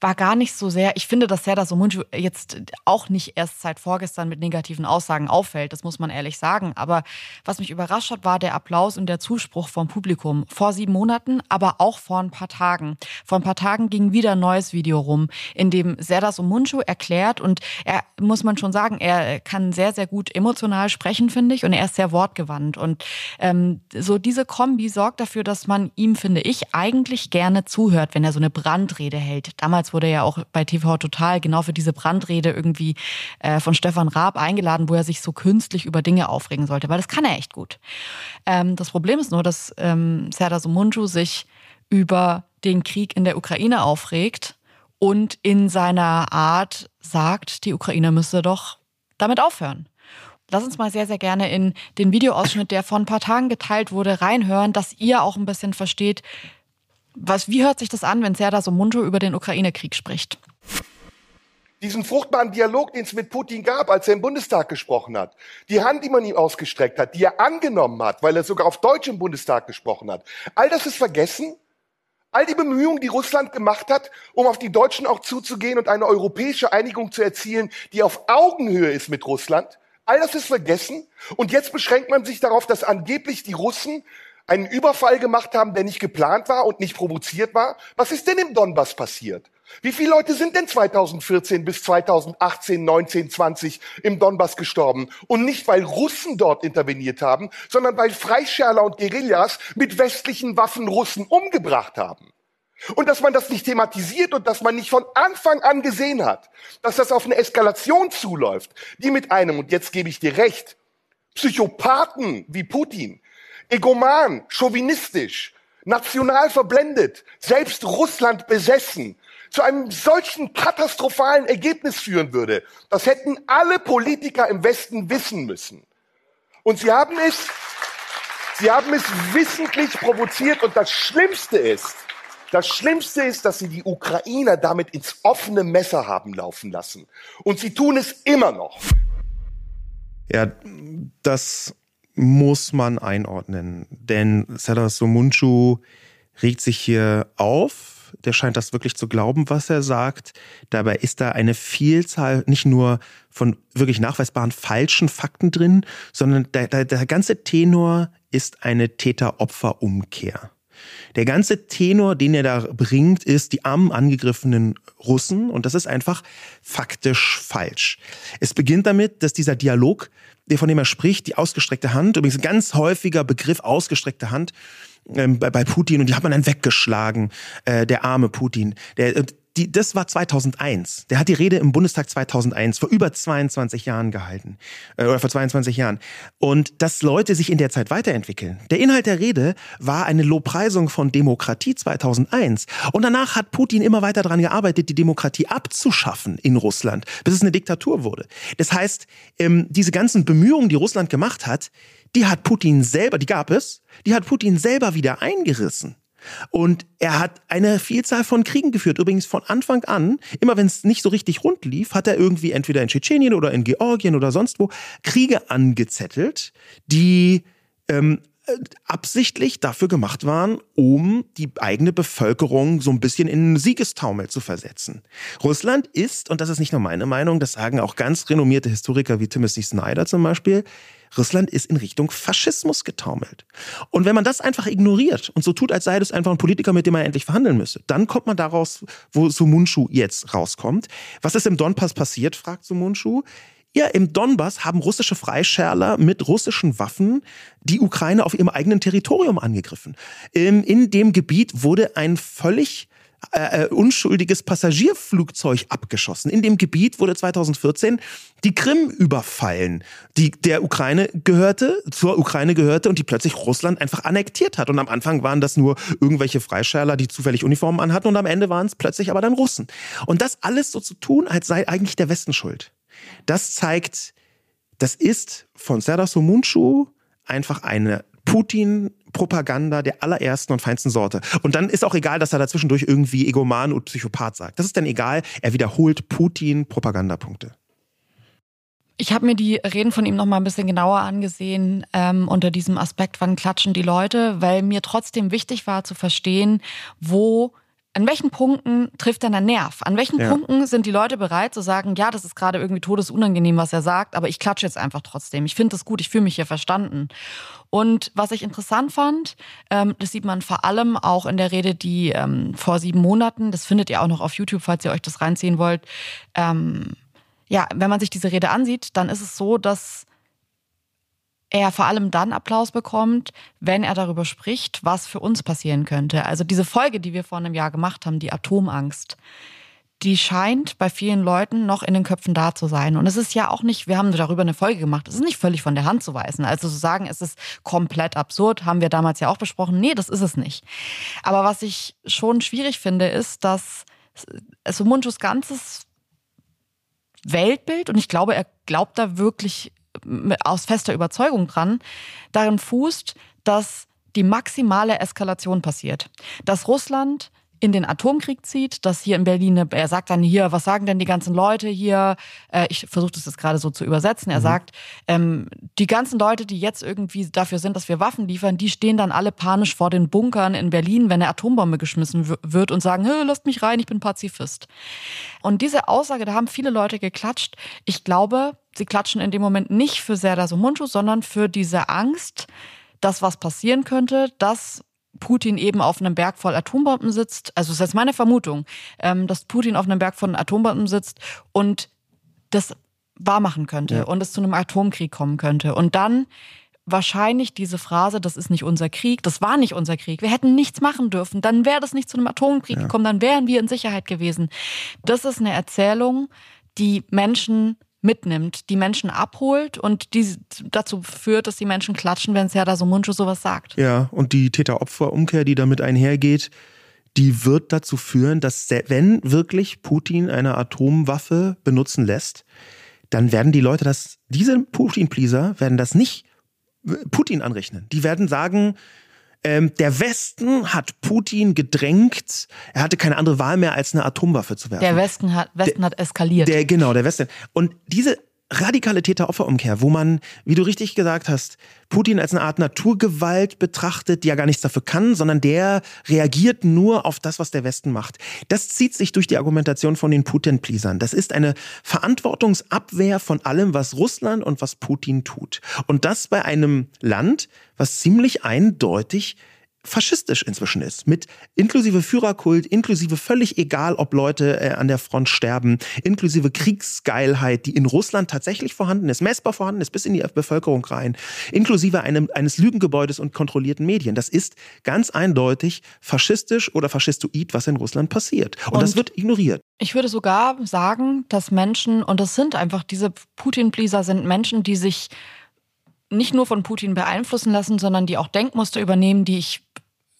war gar nicht so sehr, ich finde, dass Serdar Somuncu jetzt auch nicht erst seit vorgestern mit negativen Aussagen auffällt, das muss man ehrlich sagen. Aber was mich überrascht hat, war der Applaus und der Zuspruch vom Publikum. Vor sieben Monaten, aber auch vor ein paar Tagen. Vor ein paar Tagen ging wieder ein neues Video rum, in dem Serdar Somuncu erklärt und er, muss man schon sagen, er kann sehr, sehr gut emotional sprechen, finde ich, und er ist sehr wortgewandt. Und ähm, so diese Kombi sorgt dafür, dass man ihm, finde ich, eigentlich gerne zuhört, wenn er so eine Brandrede hält. Damals wurde er ja auch bei TV Total genau für diese Brandrede irgendwie äh, von Stefan Raab eingeladen, wo er sich so künstlich über Dinge aufregen sollte, weil das kann er echt gut. Ähm, das Problem ist nur, dass ähm, Serdar Somuncu sich über den Krieg in der Ukraine aufregt und in seiner Art sagt, die Ukraine müsse doch damit aufhören. Lass uns mal sehr, sehr gerne in den Videoausschnitt, der vor ein paar Tagen geteilt wurde, reinhören, dass ihr auch ein bisschen versteht, was, wie hört sich das an, wenn Serdar Somuncu über den Ukraine-Krieg spricht? Diesen fruchtbaren Dialog, den es mit Putin gab, als er im Bundestag gesprochen hat. Die Hand, die man ihm ausgestreckt hat, die er angenommen hat, weil er sogar auf Deutsch im Bundestag gesprochen hat. All das ist vergessen. All die Bemühungen, die Russland gemacht hat, um auf die Deutschen auch zuzugehen und eine europäische Einigung zu erzielen, die auf Augenhöhe ist mit Russland. All das ist vergessen. Und jetzt beschränkt man sich darauf, dass angeblich die Russen einen Überfall gemacht haben, der nicht geplant war und nicht provoziert war. Was ist denn im Donbass passiert? Wie viele Leute sind denn 2014 bis 2018, 19, 20 im Donbass gestorben? Und nicht, weil Russen dort interveniert haben, sondern weil Freischärler und Guerillas mit westlichen Waffen Russen umgebracht haben. Und dass man das nicht thematisiert und dass man nicht von Anfang an gesehen hat, dass das auf eine Eskalation zuläuft, die mit einem, und jetzt gebe ich dir recht, Psychopathen wie Putin egoman, chauvinistisch, national verblendet, selbst Russland besessen, zu einem solchen katastrophalen Ergebnis führen würde. Das hätten alle Politiker im Westen wissen müssen. Und sie haben es, sie haben es wissentlich provoziert und das Schlimmste ist, das Schlimmste ist, dass sie die Ukrainer damit ins offene Messer haben laufen lassen. Und sie tun es immer noch. Ja, das muss man einordnen. Denn Serdar Somuncu regt sich hier auf der scheint das wirklich zu glauben, was er sagt. Dabei ist da eine Vielzahl nicht nur von wirklich nachweisbaren falschen Fakten drin, sondern der, der, der ganze Tenor ist eine Täter-Opfer-Umkehr. Der ganze Tenor, den er da bringt, ist die armen angegriffenen Russen und das ist einfach faktisch falsch. Es beginnt damit, dass dieser Dialog, von dem er spricht, die ausgestreckte Hand, übrigens ein ganz häufiger Begriff ausgestreckte Hand, ähm, bei, Putin und die hat man dann weggeschlagen, äh, der arme Putin. Der, die, das war 2001. Der hat die Rede im Bundestag 2001 vor über 22 Jahren gehalten äh, oder vor 22 Jahren. Und dass Leute sich in der Zeit weiterentwickeln. Der Inhalt der Rede war eine Lobpreisung von Demokratie 2001. Und danach hat Putin immer weiter daran gearbeitet, die Demokratie abzuschaffen in Russland, bis es eine Diktatur wurde. Das heißt, ähm, diese ganzen Bemühungen, die Russland gemacht hat, die hat Putin selber, die gab es, die hat Putin selber wieder eingerissen. Und er hat eine Vielzahl von Kriegen geführt. Übrigens von Anfang an, immer wenn es nicht so richtig rund lief, hat er irgendwie entweder in Tschetschenien oder in Georgien oder sonst wo Kriege angezettelt, die ähm, absichtlich dafür gemacht waren, um die eigene Bevölkerung so ein bisschen in Siegestaumel zu versetzen. Russland ist, und das ist nicht nur meine Meinung, das sagen auch ganz renommierte Historiker wie Timothy Snyder zum Beispiel, Russland ist in Richtung Faschismus getaumelt. Und wenn man das einfach ignoriert und so tut, als sei das einfach ein Politiker, mit dem man endlich verhandeln müsse, dann kommt man daraus, wo Sumunchu jetzt rauskommt. Was ist im Donbass passiert, fragt Sumunchu. Ja, im Donbass haben russische Freischärler mit russischen Waffen die Ukraine auf ihrem eigenen Territorium angegriffen. In dem Gebiet wurde ein völlig äh, äh, unschuldiges Passagierflugzeug abgeschossen. In dem Gebiet wurde 2014 die Krim überfallen, die der Ukraine gehörte, zur Ukraine gehörte und die plötzlich Russland einfach annektiert hat. Und am Anfang waren das nur irgendwelche Freischärler, die zufällig Uniformen anhatten und am Ende waren es plötzlich aber dann Russen. Und das alles so zu tun, als sei eigentlich der Westen schuld. Das zeigt, das ist von Serdar Somuncu einfach eine Putin-Propaganda der allerersten und feinsten Sorte. Und dann ist auch egal, dass er dazwischendurch irgendwie Egoman und Psychopath sagt. Das ist dann egal. Er wiederholt Putin-Propagandapunkte. Ich habe mir die Reden von ihm noch mal ein bisschen genauer angesehen ähm, unter diesem Aspekt, wann klatschen die Leute, weil mir trotzdem wichtig war zu verstehen, wo an welchen Punkten trifft denn der Nerv? An welchen ja. Punkten sind die Leute bereit zu sagen, ja, das ist gerade irgendwie todesunangenehm, was er sagt, aber ich klatsche jetzt einfach trotzdem. Ich finde das gut, ich fühle mich hier verstanden. Und was ich interessant fand, ähm, das sieht man vor allem auch in der Rede, die ähm, vor sieben Monaten, das findet ihr auch noch auf YouTube, falls ihr euch das reinziehen wollt. Ähm, ja, wenn man sich diese Rede ansieht, dann ist es so, dass er vor allem dann Applaus bekommt, wenn er darüber spricht, was für uns passieren könnte. Also diese Folge, die wir vor einem Jahr gemacht haben, die Atomangst, die scheint bei vielen Leuten noch in den Köpfen da zu sein. Und es ist ja auch nicht, wir haben darüber eine Folge gemacht, es ist nicht völlig von der Hand zu weisen. Also zu sagen, es ist komplett absurd, haben wir damals ja auch besprochen. Nee, das ist es nicht. Aber was ich schon schwierig finde, ist, dass Sumunchus ganzes Weltbild, und ich glaube, er glaubt da wirklich aus fester Überzeugung dran, darin fußt, dass die maximale Eskalation passiert. Dass Russland in den Atomkrieg zieht, dass hier in Berlin, er sagt dann hier, was sagen denn die ganzen Leute hier? Äh, ich versuche das jetzt gerade so zu übersetzen. Er mhm. sagt, ähm, die ganzen Leute, die jetzt irgendwie dafür sind, dass wir Waffen liefern, die stehen dann alle panisch vor den Bunkern in Berlin, wenn eine Atombombe geschmissen wird und sagen, lasst mich rein, ich bin Pazifist. Und diese Aussage, da haben viele Leute geklatscht. Ich glaube, sie klatschen in dem Moment nicht für Serdar Somuncu, sondern für diese Angst, dass was passieren könnte, dass Putin eben auf einem Berg voll Atombomben sitzt. Also das ist jetzt meine Vermutung, ähm, dass Putin auf einem Berg von Atombomben sitzt und das wahrmachen könnte ja. und es zu einem Atomkrieg kommen könnte. Und dann wahrscheinlich diese Phrase, das ist nicht unser Krieg, das war nicht unser Krieg, wir hätten nichts machen dürfen, dann wäre das nicht zu einem Atomkrieg ja. gekommen, dann wären wir in Sicherheit gewesen. Das ist eine Erzählung, die Menschen mitnimmt, die Menschen abholt und die dazu führt, dass die Menschen klatschen, wenn Serdar Somuncu sowas sagt. Ja, und die Täter-Opfer-Umkehr, die damit einhergeht, die wird dazu führen, dass wenn wirklich Putin eine Atomwaffe benutzen lässt, dann werden die Leute das, diese Putin-Pleaser werden das nicht Putin anrechnen. Die werden sagen, ähm, der Westen hat Putin gedrängt. Er hatte keine andere Wahl mehr, als eine Atomwaffe zu werfen. Der Westen hat, Westen der, hat eskaliert. Der, genau, der Westen. Und diese radikale Täter-Opfer-Umkehr, wo man, wie du richtig gesagt hast, Putin als eine Art Naturgewalt betrachtet, die ja gar nichts dafür kann, sondern der reagiert nur auf das, was der Westen macht. Das zieht sich durch die Argumentation von den Putin-Pleasern. Das ist eine Verantwortungsabwehr von allem, was Russland und was Putin tut. Und das bei einem Land, was ziemlich eindeutig faschistisch inzwischen ist. Mit inklusive Führerkult, inklusive völlig egal, ob Leute äh, an der Front sterben, inklusive Kriegsgeilheit, die in Russland tatsächlich vorhanden ist, messbar vorhanden ist, bis in die Bevölkerung rein, inklusive einem, eines Lügengebäudes und kontrollierten Medien. Das ist ganz eindeutig faschistisch oder faschistoid, was in Russland passiert. Und, und das wird ignoriert. Ich würde sogar sagen, dass Menschen, und das sind einfach diese Putin-Pleaser, sind Menschen, die sich nicht nur von Putin beeinflussen lassen, sondern die auch Denkmuster übernehmen, die ich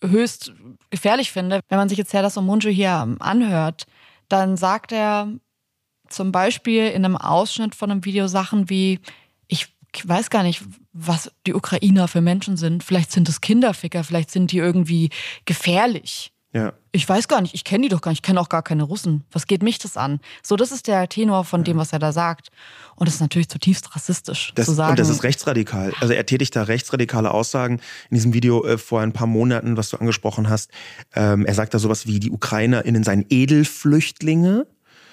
höchst gefährlich finde. Wenn man sich jetzt Serdar Somunju hier anhört, dann sagt er zum Beispiel in einem Ausschnitt von einem Video Sachen wie, ich weiß gar nicht, was die Ukrainer für Menschen sind. Vielleicht sind es Kinderficker, vielleicht sind die irgendwie gefährlich. Ja. Ich weiß gar nicht, ich kenne die doch gar nicht, ich kenne auch gar keine Russen. Was geht mich das an? So, das ist der Tenor von dem, was er da sagt. Und das ist natürlich zutiefst rassistisch das, zu sagen. Und das ist rechtsradikal. Also er tätigt da rechtsradikale Aussagen. In diesem Video äh, vor ein paar Monaten, was du angesprochen hast, ähm, er sagt da sowas wie, die UkrainerInnen seien Edelflüchtlinge.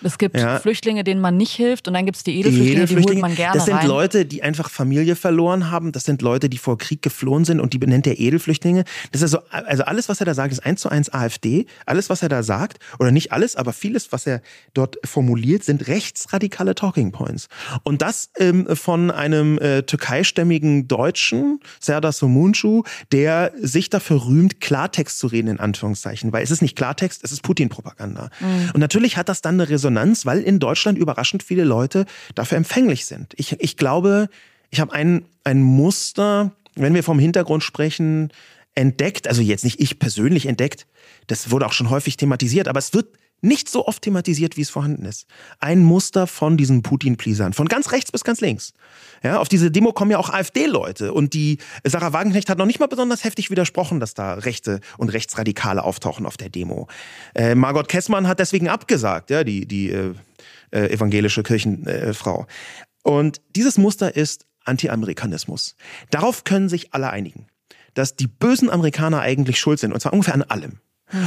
Es gibt ja. Flüchtlinge, denen man nicht hilft und dann gibt es die Edelflüchtlinge, die, Edelflüchtlinge, die holt man gerne Das sind rein. Leute, die einfach Familie verloren haben. Das sind Leute, die vor Krieg geflohen sind und die benennt er Edelflüchtlinge. Das ist also, also alles, was er da sagt, ist eins zu eins AfD. Alles, was er da sagt, oder nicht alles, aber vieles, was er dort formuliert, sind rechtsradikale Talking Points. Und das ähm, von einem äh, türkeistämmigen Deutschen, Serdar Somuncu, der sich dafür rühmt, Klartext zu reden, in Anführungszeichen. Weil es ist nicht Klartext, es ist Putin-Propaganda. Mhm. Und natürlich hat das dann eine Resonanz Resonanz, weil in Deutschland überraschend viele Leute dafür empfänglich sind. Ich, ich glaube, ich habe ein, ein Muster, wenn wir vom Hintergrund sprechen, entdeckt, also jetzt nicht ich persönlich entdeckt, das wurde auch schon häufig thematisiert, aber es wird nicht so oft thematisiert, wie es vorhanden ist. Ein Muster von diesen Putin-Pleasern, von ganz rechts bis ganz links. Ja, auf diese Demo kommen ja auch AfD-Leute und die Sarah Wagenknecht hat noch nicht mal besonders heftig widersprochen, dass da Rechte und Rechtsradikale auftauchen auf der Demo. Äh, Margot Kessmann hat deswegen abgesagt, ja, die, die äh, äh, evangelische Kirchenfrau. und dieses Muster ist Anti-Amerikanismus. Darauf können sich alle einigen, dass die bösen Amerikaner eigentlich schuld sind, und zwar ungefähr an allem.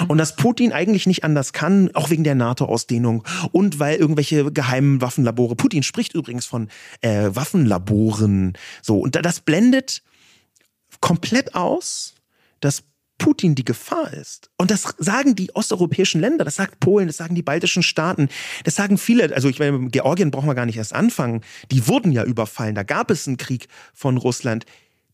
Und dass Putin eigentlich nicht anders kann, auch wegen der NATO-Ausdehnung und weil irgendwelche geheimen Waffenlabore. Putin spricht übrigens von äh, Waffenlaboren. So, und das blendet komplett aus, dass Putin die Gefahr ist. Und das sagen die osteuropäischen Länder, das sagt Polen, das sagen die baltischen Staaten, das sagen viele, also ich meine, Georgien brauchen wir gar nicht erst anfangen, die wurden ja überfallen, da gab es einen Krieg von Russland.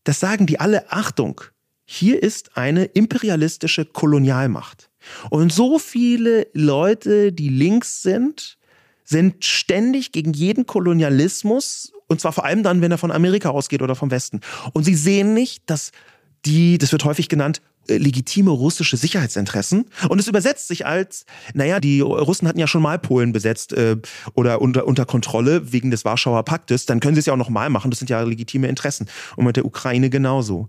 Das sagen die alle, Achtung, hier ist eine imperialistische Kolonialmacht. Und so viele Leute, die links sind, sind ständig gegen jeden Kolonialismus, und zwar vor allem dann, wenn er von Amerika ausgeht oder vom Westen. Und sie sehen nicht, dass die, das wird häufig genannt, äh, legitime russische Sicherheitsinteressen. Und es übersetzt sich als, naja, die Russen hatten ja schon mal Polen besetzt äh, oder unter, unter Kontrolle wegen des Warschauer Paktes, dann können sie es ja auch noch mal machen. Das sind ja legitime Interessen. Und mit der Ukraine genauso.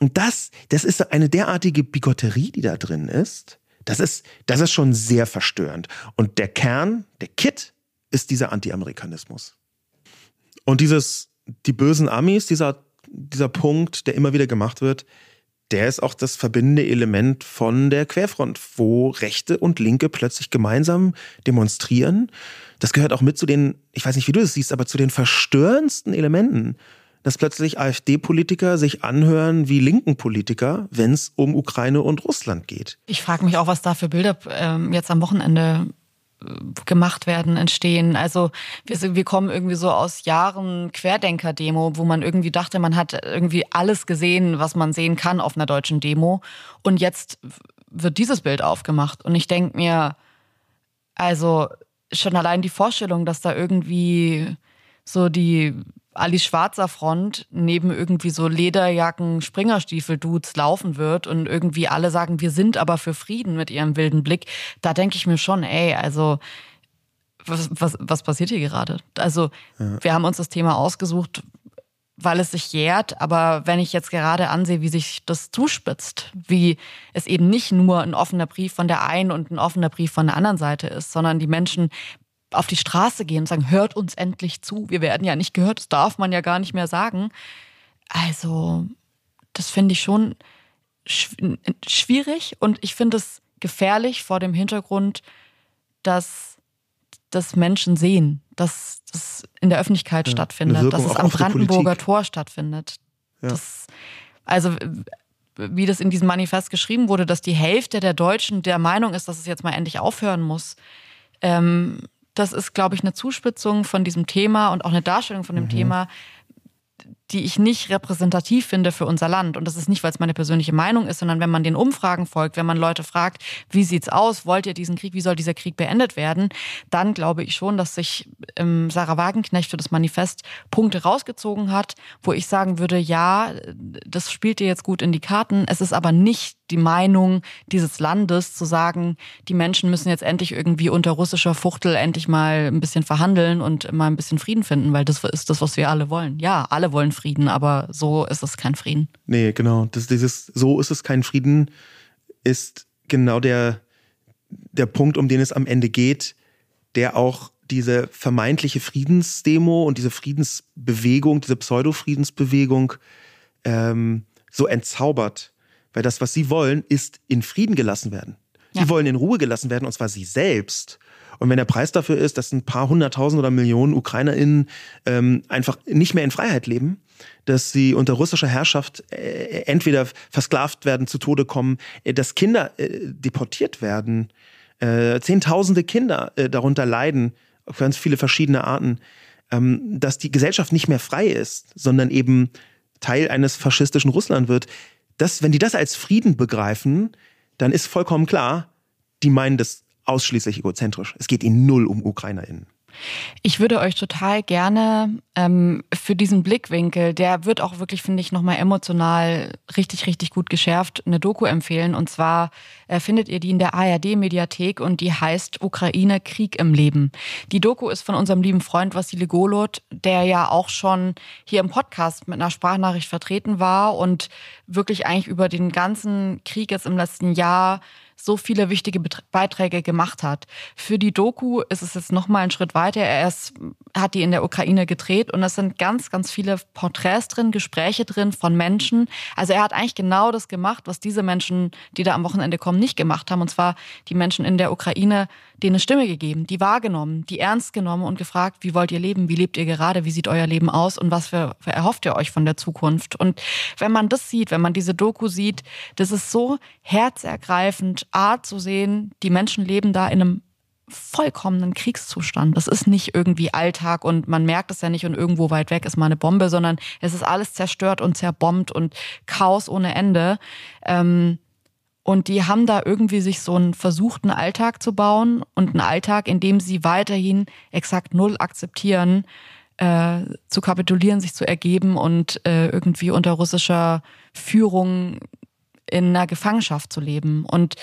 Und das, das ist eine derartige Bigotterie, die da drin ist. Das ist, das ist schon sehr verstörend. Und der Kern, der Kit, ist dieser Anti-Amerikanismus. Und dieses, die bösen Amis, dieser, dieser Punkt, der immer wieder gemacht wird, der ist auch das verbindende Element von der Querfront, wo Rechte und Linke plötzlich gemeinsam demonstrieren. Das gehört auch mit zu den, ich weiß nicht, wie du das siehst, aber zu den verstörendsten Elementen dass plötzlich AfD-Politiker sich anhören wie linken Politiker, wenn es um Ukraine und Russland geht. Ich frage mich auch, was da für Bilder ähm, jetzt am Wochenende äh, gemacht werden, entstehen. Also wir, wir kommen irgendwie so aus Jahren Querdenker-Demo, wo man irgendwie dachte, man hat irgendwie alles gesehen, was man sehen kann auf einer deutschen Demo. Und jetzt wird dieses Bild aufgemacht. Und ich denke mir, also schon allein die Vorstellung, dass da irgendwie so die Ali Schwarzer Front neben irgendwie so Lederjacken, Springerstiefel-Dudes laufen wird und irgendwie alle sagen, wir sind aber für Frieden mit ihrem wilden Blick, da denke ich mir schon, ey, also was, was, was passiert hier gerade? Also ja. wir haben uns das Thema ausgesucht, weil es sich jährt, aber wenn ich jetzt gerade ansehe, wie sich das zuspitzt, wie es eben nicht nur ein offener Brief von der einen und ein offener Brief von der anderen Seite ist, sondern die Menschen auf die Straße gehen und sagen, hört uns endlich zu. Wir werden ja nicht gehört, das darf man ja gar nicht mehr sagen. Also, das finde ich schon schwierig und ich finde es gefährlich vor dem Hintergrund, dass das Menschen sehen, dass das in der Öffentlichkeit ja, stattfindet, dass es am Brandenburger Tor stattfindet. Ja. Das, also wie das in diesem Manifest geschrieben wurde, dass die Hälfte der Deutschen der Meinung ist, dass es jetzt mal endlich aufhören muss. Ähm, das ist, glaube ich, eine Zuspitzung von diesem Thema und auch eine Darstellung von dem mhm. Thema, die ich nicht repräsentativ finde für unser Land. Und das ist nicht, weil es meine persönliche Meinung ist, sondern wenn man den Umfragen folgt, wenn man Leute fragt, wie sieht's aus, wollt ihr diesen Krieg, wie soll dieser Krieg beendet werden, dann glaube ich schon, dass sich ähm, Sarah Wagenknecht für das Manifest Punkte rausgezogen hat, wo ich sagen würde, ja, das spielt dir jetzt gut in die Karten. Es ist aber nicht die Meinung dieses Landes zu sagen, die Menschen müssen jetzt endlich irgendwie unter russischer Fuchtel endlich mal ein bisschen verhandeln und mal ein bisschen Frieden finden, weil das ist das, was wir alle wollen. Ja, alle wollen Frieden, aber so ist es kein Frieden. Nee, genau. Das, dieses, so ist es kein Frieden, ist genau der, der Punkt, um den es am Ende geht, der auch diese vermeintliche Friedensdemo und diese Friedensbewegung, diese Pseudo-Friedensbewegung ähm, so entzaubert weil das, was sie wollen, ist in Frieden gelassen werden. Ja. Die wollen in Ruhe gelassen werden, und zwar sie selbst. Und wenn der Preis dafür ist, dass ein paar hunderttausend oder Millionen UkrainerInnen ähm, einfach nicht mehr in Freiheit leben, dass sie unter russischer Herrschaft äh, entweder versklavt werden, zu Tode kommen, äh, dass Kinder äh, deportiert werden, äh, zehntausende Kinder äh, darunter leiden, auf ganz viele verschiedene Arten, ähm, dass die Gesellschaft nicht mehr frei ist, sondern eben Teil eines faschistischen Russland wird, das, wenn die das als Frieden begreifen, dann ist vollkommen klar, die meinen das ausschließlich egozentrisch. Es geht ihnen null um UkrainerInnen. Ich würde euch total gerne ähm, für diesen Blickwinkel, der wird auch wirklich, finde ich, nochmal emotional richtig, richtig gut geschärft, eine Doku empfehlen. Und zwar äh, findet ihr die in der ARD-Mediathek und die heißt Ukraine Krieg im Leben. Die Doku ist von unserem lieben Freund Vassili Golot, der ja auch schon hier im Podcast mit einer Sprachnachricht vertreten war und wirklich eigentlich über den ganzen Krieg jetzt im letzten Jahr so viele wichtige Beiträge gemacht hat. Für die Doku ist es jetzt noch mal ein Schritt weiter. Er ist, hat die in der Ukraine gedreht und es sind ganz, ganz viele Porträts drin, Gespräche drin von Menschen. Also er hat eigentlich genau das gemacht, was diese Menschen, die da am Wochenende kommen, nicht gemacht haben. Und zwar die Menschen in der Ukraine denen eine Stimme gegeben, die wahrgenommen, die ernst genommen und gefragt, wie wollt ihr leben, wie lebt ihr gerade, wie sieht euer Leben aus und was für, für erhofft ihr euch von der Zukunft. Und wenn man das sieht, wenn man diese Doku sieht, das ist so herzergreifend, Art zu sehen, die Menschen leben da in einem vollkommenen Kriegszustand. Das ist nicht irgendwie Alltag und man merkt es ja nicht und irgendwo weit weg ist mal eine Bombe, sondern es ist alles zerstört und zerbombt und Chaos ohne Ende. Ähm, und die haben da irgendwie sich so einen versuchten Alltag zu bauen und einen Alltag, in dem sie weiterhin exakt null akzeptieren, äh, zu kapitulieren, sich zu ergeben und äh, irgendwie unter russischer Führung in einer Gefangenschaft zu leben. Und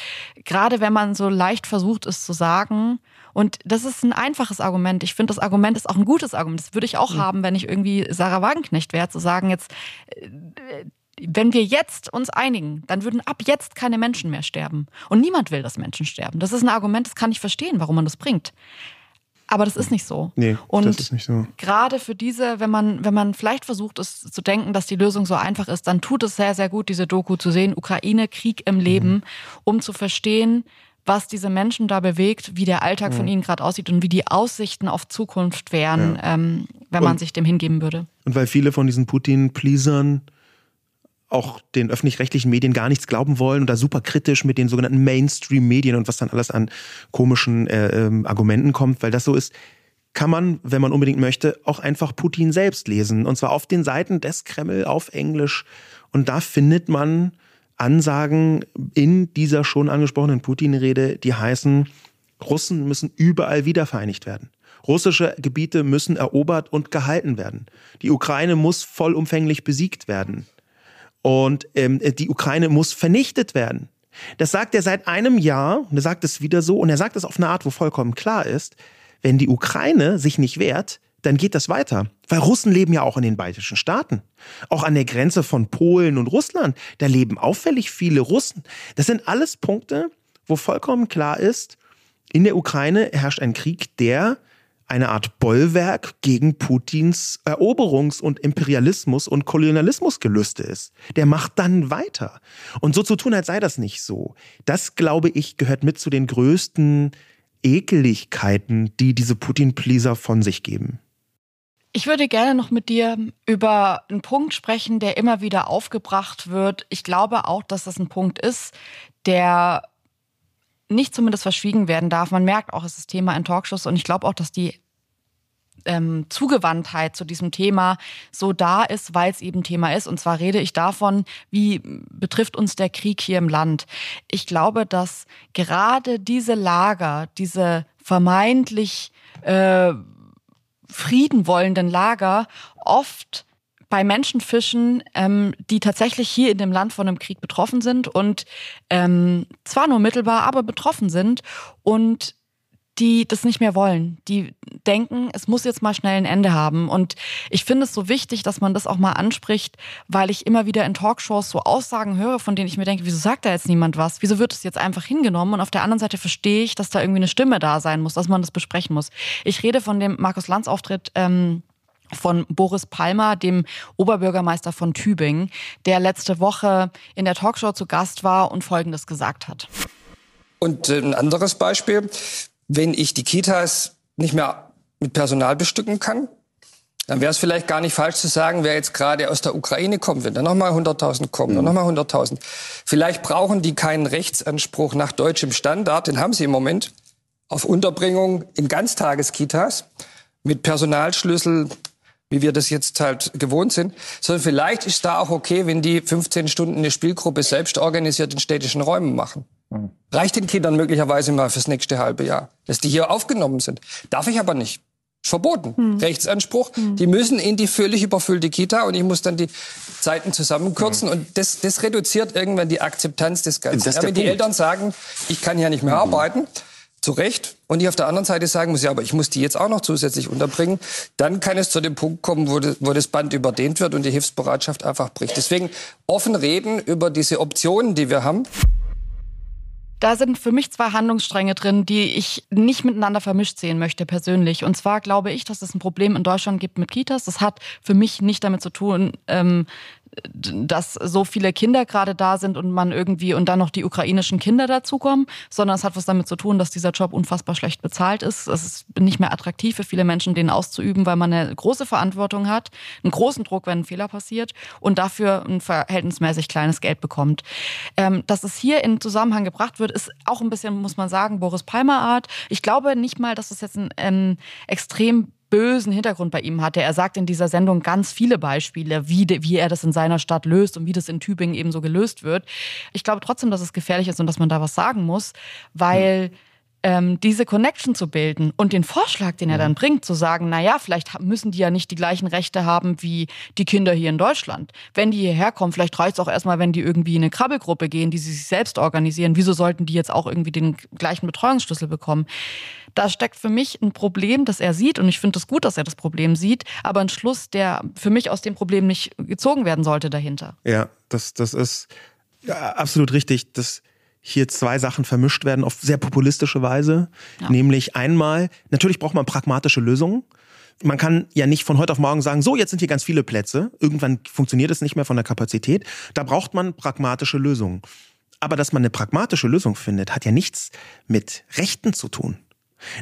gerade wenn man so leicht versucht, es zu sagen, und das ist ein einfaches Argument. Ich finde, das Argument ist auch ein gutes Argument. Das würde ich auch mhm. haben, wenn ich irgendwie Sarah Wagenknecht wäre, zu sagen, jetzt äh, wenn wir jetzt uns einigen, dann würden ab jetzt keine Menschen mehr sterben. Und niemand will, dass Menschen sterben. Das ist ein Argument, das kann ich verstehen, warum man das bringt. Aber das ist nicht so. Nee, und das ist nicht so. Gerade für diese, wenn man, wenn man vielleicht versucht, es zu denken, dass die Lösung so einfach ist, dann tut es sehr, sehr gut, diese Doku zu sehen, Ukraine, Krieg im Leben, mhm. um zu verstehen, was diese Menschen da bewegt, wie der Alltag mhm. von ihnen gerade aussieht und wie die Aussichten auf Zukunft wären, ja. ähm, wenn und, man sich dem hingeben würde. Und weil viele von diesen Putin-Pleasern auch den öffentlich-rechtlichen Medien gar nichts glauben wollen und da super kritisch mit den sogenannten Mainstream-Medien und was dann alles an komischen äh, ähm, Argumenten kommt, weil das so ist, kann man, wenn man unbedingt möchte, auch einfach Putin selbst lesen. Und zwar auf den Seiten des Kreml auf Englisch. Und da findet man Ansagen in dieser schon angesprochenen Putin-Rede, die heißen, Russen müssen überall wiedervereinigt werden. Russische Gebiete müssen erobert und gehalten werden. Die Ukraine muss vollumfänglich besiegt werden und ähm, die Ukraine muss vernichtet werden. Das sagt er seit einem Jahr und er sagt es wieder so und er sagt es auf eine Art, wo vollkommen klar ist, wenn die Ukraine sich nicht wehrt, dann geht das weiter. Weil Russen leben ja auch in den baltischen Staaten. Auch an der Grenze von Polen und Russland. Da leben auffällig viele Russen. Das sind alles Punkte, wo vollkommen klar ist, in der Ukraine herrscht ein Krieg, der eine Art Bollwerk gegen Putins Eroberungs- und Imperialismus- und Kolonialismusgelüste ist. Der macht dann weiter. Und so zu tun, als sei das nicht so, das, glaube ich, gehört mit zu den größten Ekeligkeiten, die diese Putin-Pleaser von sich geben. Ich würde gerne noch mit dir über einen Punkt sprechen, der immer wieder aufgebracht wird. Ich glaube auch, dass das ein Punkt ist, der nicht zumindest verschwiegen werden darf. Man merkt auch, es ist Thema in Talkshows und ich glaube auch, dass die ähm, Zugewandtheit zu diesem Thema so da ist, weil es eben Thema ist. Und zwar rede ich davon, wie betrifft uns der Krieg hier im Land. Ich glaube, dass gerade diese Lager, diese vermeintlich äh, Frieden wollenden Lager oft bei Menschen fischen, ähm, die tatsächlich hier in dem Land von einem Krieg betroffen sind und ähm, zwar nur mittelbar, aber betroffen sind und die das nicht mehr wollen. Die denken, es muss jetzt mal schnell ein Ende haben. Und ich finde es so wichtig, dass man das auch mal anspricht, weil ich immer wieder in Talkshows so Aussagen höre, von denen ich mir denke, wieso sagt da jetzt niemand was? Wieso wird es jetzt einfach hingenommen? Und auf der anderen Seite verstehe ich, dass da irgendwie eine Stimme da sein muss, dass man das besprechen muss. Ich rede von dem Markus Lanz Auftritt ähm, von Boris Palmer, dem Oberbürgermeister von Tübingen, der letzte Woche in der Talkshow zu Gast war und Folgendes gesagt hat. Und äh, ein anderes Beispiel, wenn ich die Kitas nicht mehr mit Personal bestücken kann, dann wäre es vielleicht gar nicht falsch zu sagen, wer jetzt gerade aus der Ukraine kommt, wenn da nochmal 100.000 kommen, mhm. dann nochmal 100.000. Vielleicht brauchen die keinen Rechtsanspruch nach deutschem Standard, den haben sie im Moment, auf Unterbringung in Ganztageskitas mit Personalschlüssel, wie wir das jetzt halt gewohnt sind, sondern vielleicht ist da auch okay, wenn die 15 Stunden eine Spielgruppe selbst organisiert in städtischen Räumen machen. Mhm. Reicht den Kindern möglicherweise mal fürs nächste halbe Jahr, dass die hier aufgenommen sind. Darf ich aber nicht. Verboten. Mhm. Rechtsanspruch. Mhm. Die müssen in die völlig überfüllte Kita und ich muss dann die Zeiten zusammenkürzen mhm. und das, das reduziert irgendwann die Akzeptanz des Ganzen. Ja, wenn Punkt. die Eltern sagen, ich kann ja nicht mehr mhm. arbeiten, zu Recht. Und ich auf der anderen Seite sagen muss, ja, aber ich muss die jetzt auch noch zusätzlich unterbringen. Dann kann es zu dem Punkt kommen, wo, das, wo das Band überdehnt wird und die Hilfsbereitschaft einfach bricht. Deswegen offen reden über diese Optionen, die wir haben. Da sind für mich zwei Handlungsstränge drin, die ich nicht miteinander vermischt sehen möchte persönlich. Und zwar glaube ich, dass es ein Problem in Deutschland gibt mit Kitas. Das hat für mich nicht damit zu tun, ähm, dass so viele Kinder gerade da sind und man irgendwie und dann noch die ukrainischen Kinder dazukommen, sondern es hat was damit zu tun, dass dieser Job unfassbar schlecht bezahlt ist. Es ist nicht mehr attraktiv für viele Menschen, den auszuüben, weil man eine große Verantwortung hat, einen großen Druck, wenn ein Fehler passiert und dafür ein verhältnismäßig kleines Geld bekommt. Ähm, dass es hier in Zusammenhang gebracht wird, ist auch ein bisschen, muss man sagen, Boris Palmer Art. Ich glaube nicht mal, dass es jetzt ein ähm, extrem bösen Hintergrund bei ihm hatte. Er sagt in dieser Sendung ganz viele Beispiele, wie, wie er das in seiner Stadt löst und wie das in Tübingen eben so gelöst wird. Ich glaube trotzdem, dass es gefährlich ist und dass man da was sagen muss, weil mhm ähm, diese Connection zu bilden und den Vorschlag, den er dann bringt, zu sagen, na ja, vielleicht müssen die ja nicht die gleichen Rechte haben wie die Kinder hier in Deutschland. Wenn die hierher kommen, vielleicht reicht es auch erstmal, wenn die irgendwie in eine Krabbelgruppe gehen, die sie sich selbst organisieren. Wieso sollten die jetzt auch irgendwie den gleichen Betreuungsschlüssel bekommen? Da steckt für mich ein Problem, das er sieht und ich finde es das gut, dass er das Problem sieht, aber ein Schluss, der für mich aus dem Problem nicht gezogen werden sollte dahinter. Ja, das, das ist absolut richtig. Das hier zwei Sachen vermischt werden auf sehr populistische Weise. Ja. Nämlich einmal, natürlich braucht man pragmatische Lösungen. Man kann ja nicht von heute auf morgen sagen, so, jetzt sind hier ganz viele Plätze. Irgendwann funktioniert es nicht mehr von der Kapazität. Da braucht man pragmatische Lösungen. Aber dass man eine pragmatische Lösung findet, hat ja nichts mit Rechten zu tun.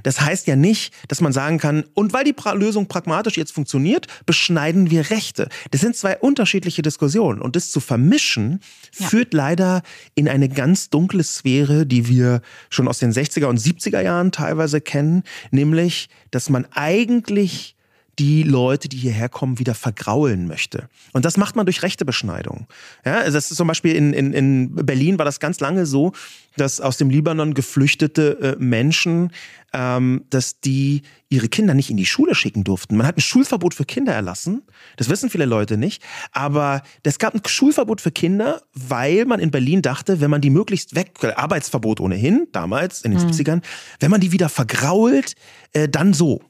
Das heißt ja nicht, dass man sagen kann, und weil die pra Lösung pragmatisch jetzt funktioniert, beschneiden wir Rechte. Das sind zwei unterschiedliche Diskussionen. Und das zu vermischen, ja. führt leider in eine ganz dunkle Sphäre, die wir schon aus den 60er und 70er Jahren teilweise kennen, nämlich, dass man eigentlich die Leute, die hierher kommen, wieder vergraulen möchte. Und das macht man durch Rechtebeschneidung. Ja, also das ist zum Beispiel in, in, in Berlin war das ganz lange so, dass aus dem Libanon geflüchtete äh, Menschen, ähm, dass die ihre Kinder nicht in die Schule schicken durften. Man hat ein Schulverbot für Kinder erlassen. Das wissen viele Leute nicht. Aber es gab ein Schulverbot für Kinder, weil man in Berlin dachte, wenn man die möglichst weg, Arbeitsverbot ohnehin, damals in den mhm. 70ern, wenn man die wieder vergrault, äh, dann so.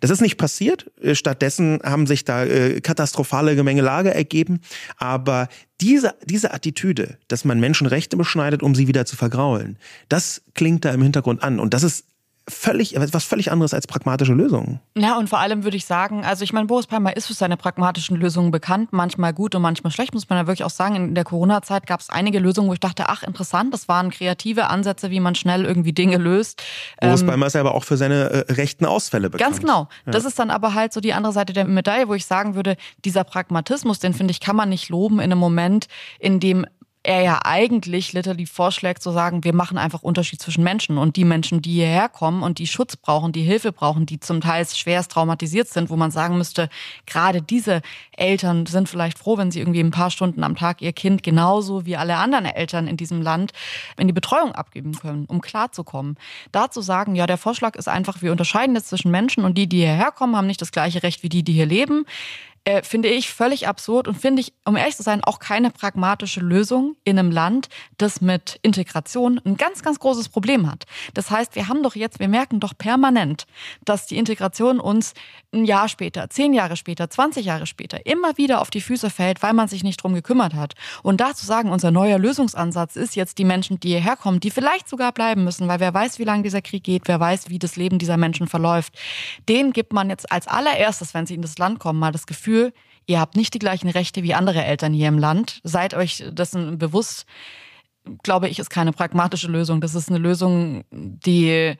Das ist nicht passiert. Äh, stattdessen haben sich da äh, katastrophale Gemengelage ergeben. Aber diese, diese Attitüde, dass man Menschenrechte beschneidet, um sie wieder zu vergraulen, das klingt da im Hintergrund an. Und das ist völlig, was völlig anderes als pragmatische Lösungen. Ja, und vor allem würde ich sagen, also ich meine, Boris Palmer ist für seine pragmatischen Lösungen bekannt, manchmal gut und manchmal schlecht, muss man ja wirklich auch sagen. In der Corona-Zeit gab es einige Lösungen, wo ich dachte, ach, interessant, das waren kreative Ansätze, wie man schnell irgendwie Dinge löst. Boris ähm, Palmer ist ja aber auch für seine äh, rechten Ausfälle bekannt. Ganz genau. Ja. Das ist dann aber halt so die andere Seite der Medaille, wo ich sagen würde, dieser Pragmatismus, den finde ich, kann man nicht loben in einem Moment, in dem er ja eigentlich literally vorschlägt zu sagen, wir machen einfach Unterschied zwischen Menschen und die Menschen, die hierher kommen und die Schutz brauchen, die Hilfe brauchen, die zum Teil schwerst traumatisiert sind, wo man sagen müsste, gerade diese Eltern sind vielleicht froh, wenn sie irgendwie ein paar Stunden am Tag ihr Kind genauso wie alle anderen Eltern in diesem Land in die Betreuung abgeben können, um klarzukommen. Da zu sagen, ja, der Vorschlag ist einfach, wir unterscheiden jetzt zwischen Menschen und die, die hierher kommen, haben nicht das gleiche Recht wie die, die hier leben äh, finde ich völlig absurd und finde ich, um ehrlich zu sein, auch keine pragmatische Lösung in einem Land, das mit Integration ein ganz, ganz großes Problem hat. Das heißt, wir haben doch jetzt, wir merken doch permanent, dass die Integration uns ein Jahr später, zehn Jahre später, 20 Jahre später immer wieder auf die Füße fällt, weil man sich nicht drum gekümmert hat. Und da zu sagen, unser neuer Lösungsansatz ist jetzt die Menschen, die hierher kommen, die vielleicht sogar bleiben müssen, weil wer weiß, wie lange dieser Krieg geht, wer weiß, wie das Leben dieser Menschen verläuft, denen gibt man jetzt als allererstes, wenn sie in das Land kommen, mal das Gefühl, Gefühl, ihr habt nicht die gleichen Rechte wie andere Eltern hier im Land. Seid euch dessen bewusst, glaube ich, ist keine pragmatische Lösung. Das ist eine Lösung, die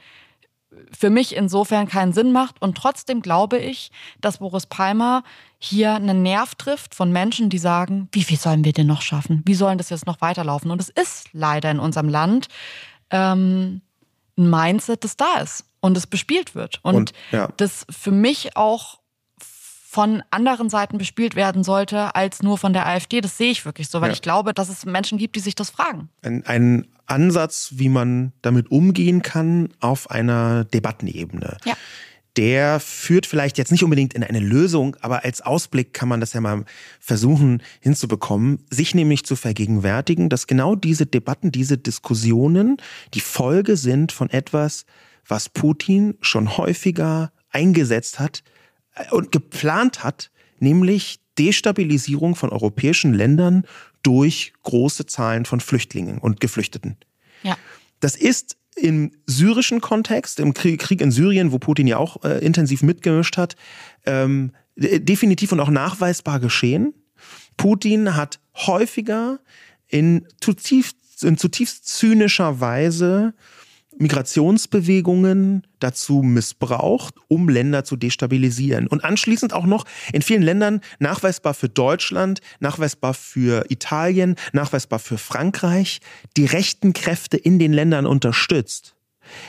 für mich insofern keinen Sinn macht. Und trotzdem glaube ich, dass Boris Palmer hier einen Nerv trifft von Menschen, die sagen, wie viel sollen wir denn noch schaffen? Wie sollen das jetzt noch weiterlaufen? Und es ist leider in unserem Land ähm, ein Mindset, das da ist und das bespielt wird. Und, und ja. das für mich auch von anderen Seiten bespielt werden sollte als nur von der AfD. Das sehe ich wirklich so, weil ja. ich glaube, dass es Menschen gibt, die sich das fragen. Ein, ein Ansatz, wie man damit umgehen kann auf einer Debattenebene. Ja. Der führt vielleicht jetzt nicht unbedingt in eine Lösung, aber als Ausblick kann man das ja mal versuchen hinzubekommen, sich nämlich zu vergegenwärtigen, dass genau diese Debatten, diese Diskussionen die Folge sind von etwas, was Putin schon häufiger eingesetzt hat, und geplant hat, nämlich Destabilisierung von europäischen Ländern durch große Zahlen von Flüchtlingen und Geflüchteten. Ja. Das ist im syrischen Kontext, im Krieg in Syrien, wo Putin ja auch äh, intensiv mitgemischt hat, ähm, definitiv und auch nachweisbar geschehen. Putin hat häufiger in zutiefst, in zutiefst zynischer Weise Migrationsbewegungen dazu missbraucht, um Länder zu destabilisieren. Und anschließend auch noch in vielen Ländern nachweisbar für Deutschland, nachweisbar für Italien, nachweisbar für Frankreich, die rechten Kräfte in den Ländern unterstützt.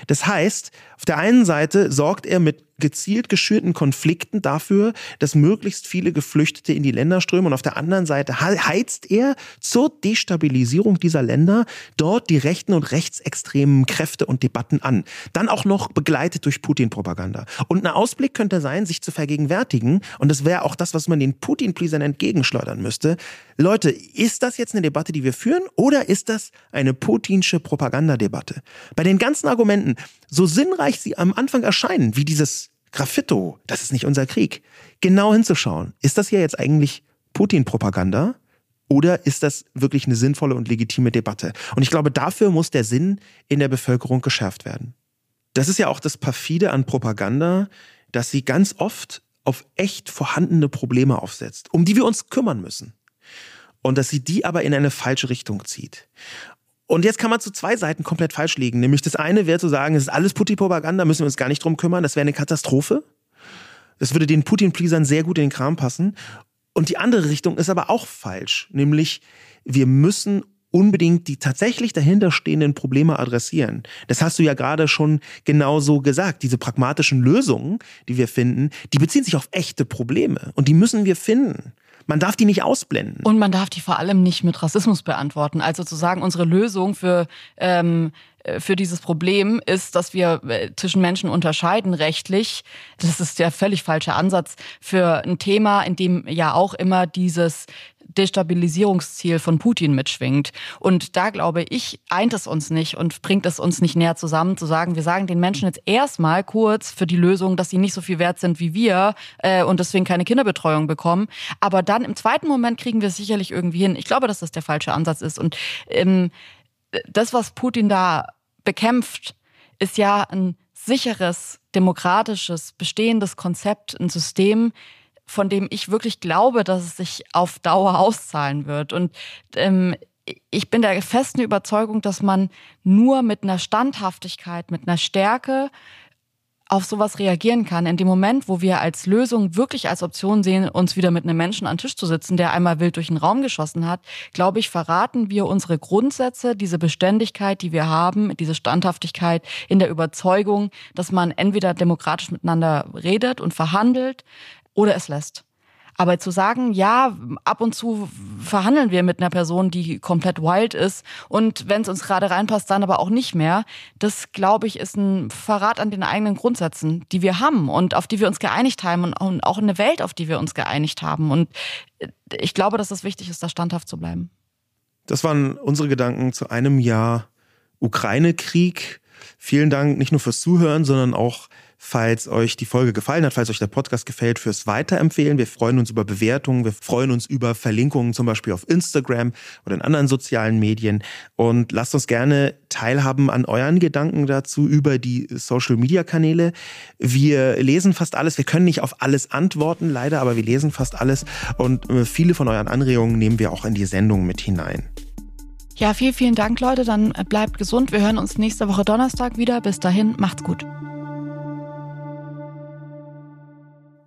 Das heißt, auf der einen Seite sorgt er mit gezielt geschürten Konflikten dafür, dass möglichst viele Geflüchtete in die Länder strömen und auf der anderen Seite heizt er zur Destabilisierung dieser Länder dort die rechten und rechtsextremen Kräfte und Debatten an. Dann auch noch begleitet durch Putin-Propaganda. Und ein Ausblick könnte sein, sich zu vergegenwärtigen, und das wäre auch das, was man den Putin-Pleasern entgegenschleudern müsste. Leute, ist das jetzt eine Debatte, die wir führen, oder ist das eine putinsche Propagandadebatte? Bei den ganzen Argumenten, so sinnreich sie am Anfang erscheinen, wie dieses Graffito, das ist nicht unser Krieg. Genau hinzuschauen. Ist das hier jetzt eigentlich Putin-Propaganda? Oder ist das wirklich eine sinnvolle und legitime Debatte? Und ich glaube, dafür muss der Sinn in der Bevölkerung geschärft werden. Das ist ja auch das Perfide an Propaganda, dass sie ganz oft auf echt vorhandene Probleme aufsetzt, um die wir uns kümmern müssen. Und dass sie die aber in eine falsche Richtung zieht. Und jetzt kann man zu zwei Seiten komplett falsch liegen. Nämlich das eine wäre zu sagen, es ist alles Putin-Propaganda, müssen wir uns gar nicht drum kümmern, das wäre eine Katastrophe. Das würde den Putin-Pleasern sehr gut in den Kram passen. Und die andere Richtung ist aber auch falsch. Nämlich, wir müssen unbedingt die tatsächlich dahinterstehenden Probleme adressieren. Das hast du ja gerade schon genauso gesagt. Diese pragmatischen Lösungen, die wir finden, die beziehen sich auf echte Probleme und die müssen wir finden. Man darf die nicht ausblenden. Und man darf die vor allem nicht mit Rassismus beantworten. Also zu sagen, unsere Lösung für ähm, äh, für dieses Problem ist, dass wir äh, zwischen Menschen unterscheiden rechtlich. Das ist der völlig falsche Ansatz für ein Thema, in dem ja auch immer dieses Destabilisierungsziel von Putin mitschwingt. Und da glaube ich, eint es uns nicht und bringt es uns nicht näher zusammen, zu sagen, wir sagen den Menschen jetzt erstmal kurz für die Lösung, dass sie nicht so viel wert sind wie wir äh, und deswegen keine Kinderbetreuung bekommen. Aber dann im zweiten Moment kriegen wir es sicherlich irgendwie hin. Ich glaube, dass das der falsche Ansatz ist. Und ähm, das, was Putin da bekämpft, ist ja ein sicheres, demokratisches, bestehendes Konzept, ein System, von dem ich wirklich glaube, dass es sich auf Dauer auszahlen wird. Und ähm, ich bin der festen Überzeugung, dass man nur mit einer Standhaftigkeit, mit einer Stärke auf sowas reagieren kann. In dem Moment, wo wir als Lösung wirklich als Option sehen, uns wieder mit einem Menschen an Tisch zu sitzen, der einmal wild durch den Raum geschossen hat, glaube ich, verraten wir unsere Grundsätze, diese Beständigkeit, die wir haben, diese Standhaftigkeit in der Überzeugung, dass man entweder demokratisch miteinander redet und verhandelt oder es lässt. Aber zu sagen, ja, ab und zu verhandeln wir mit einer Person, die komplett wild ist und wenn es uns gerade reinpasst, dann aber auch nicht mehr, das glaube ich ist ein Verrat an den eigenen Grundsätzen, die wir haben und auf die wir uns geeinigt haben und auch eine Welt, auf die wir uns geeinigt haben. Und ich glaube, dass es wichtig ist, da standhaft zu bleiben. Das waren unsere Gedanken zu einem Jahr Ukraine-Krieg. Vielen Dank nicht nur fürs Zuhören, sondern auch falls euch die Folge gefallen hat, falls euch der Podcast gefällt, fürs Weiterempfehlen. Wir freuen uns über Bewertungen, wir freuen uns über Verlinkungen, zum Beispiel auf Instagram oder in anderen sozialen Medien. Und lasst uns gerne teilhaben an euren Gedanken dazu über die Social-Media-Kanäle. Wir lesen fast alles. Wir können nicht auf alles antworten, leider, aber wir lesen fast alles. Und äh, viele von euren Anregungen nehmen wir auch in die Sendung mit hinein. Ja, vielen, vielen Dank, Leute. Dann bleibt gesund. Wir hören uns nächste Woche Donnerstag wieder. Bis dahin, macht's gut.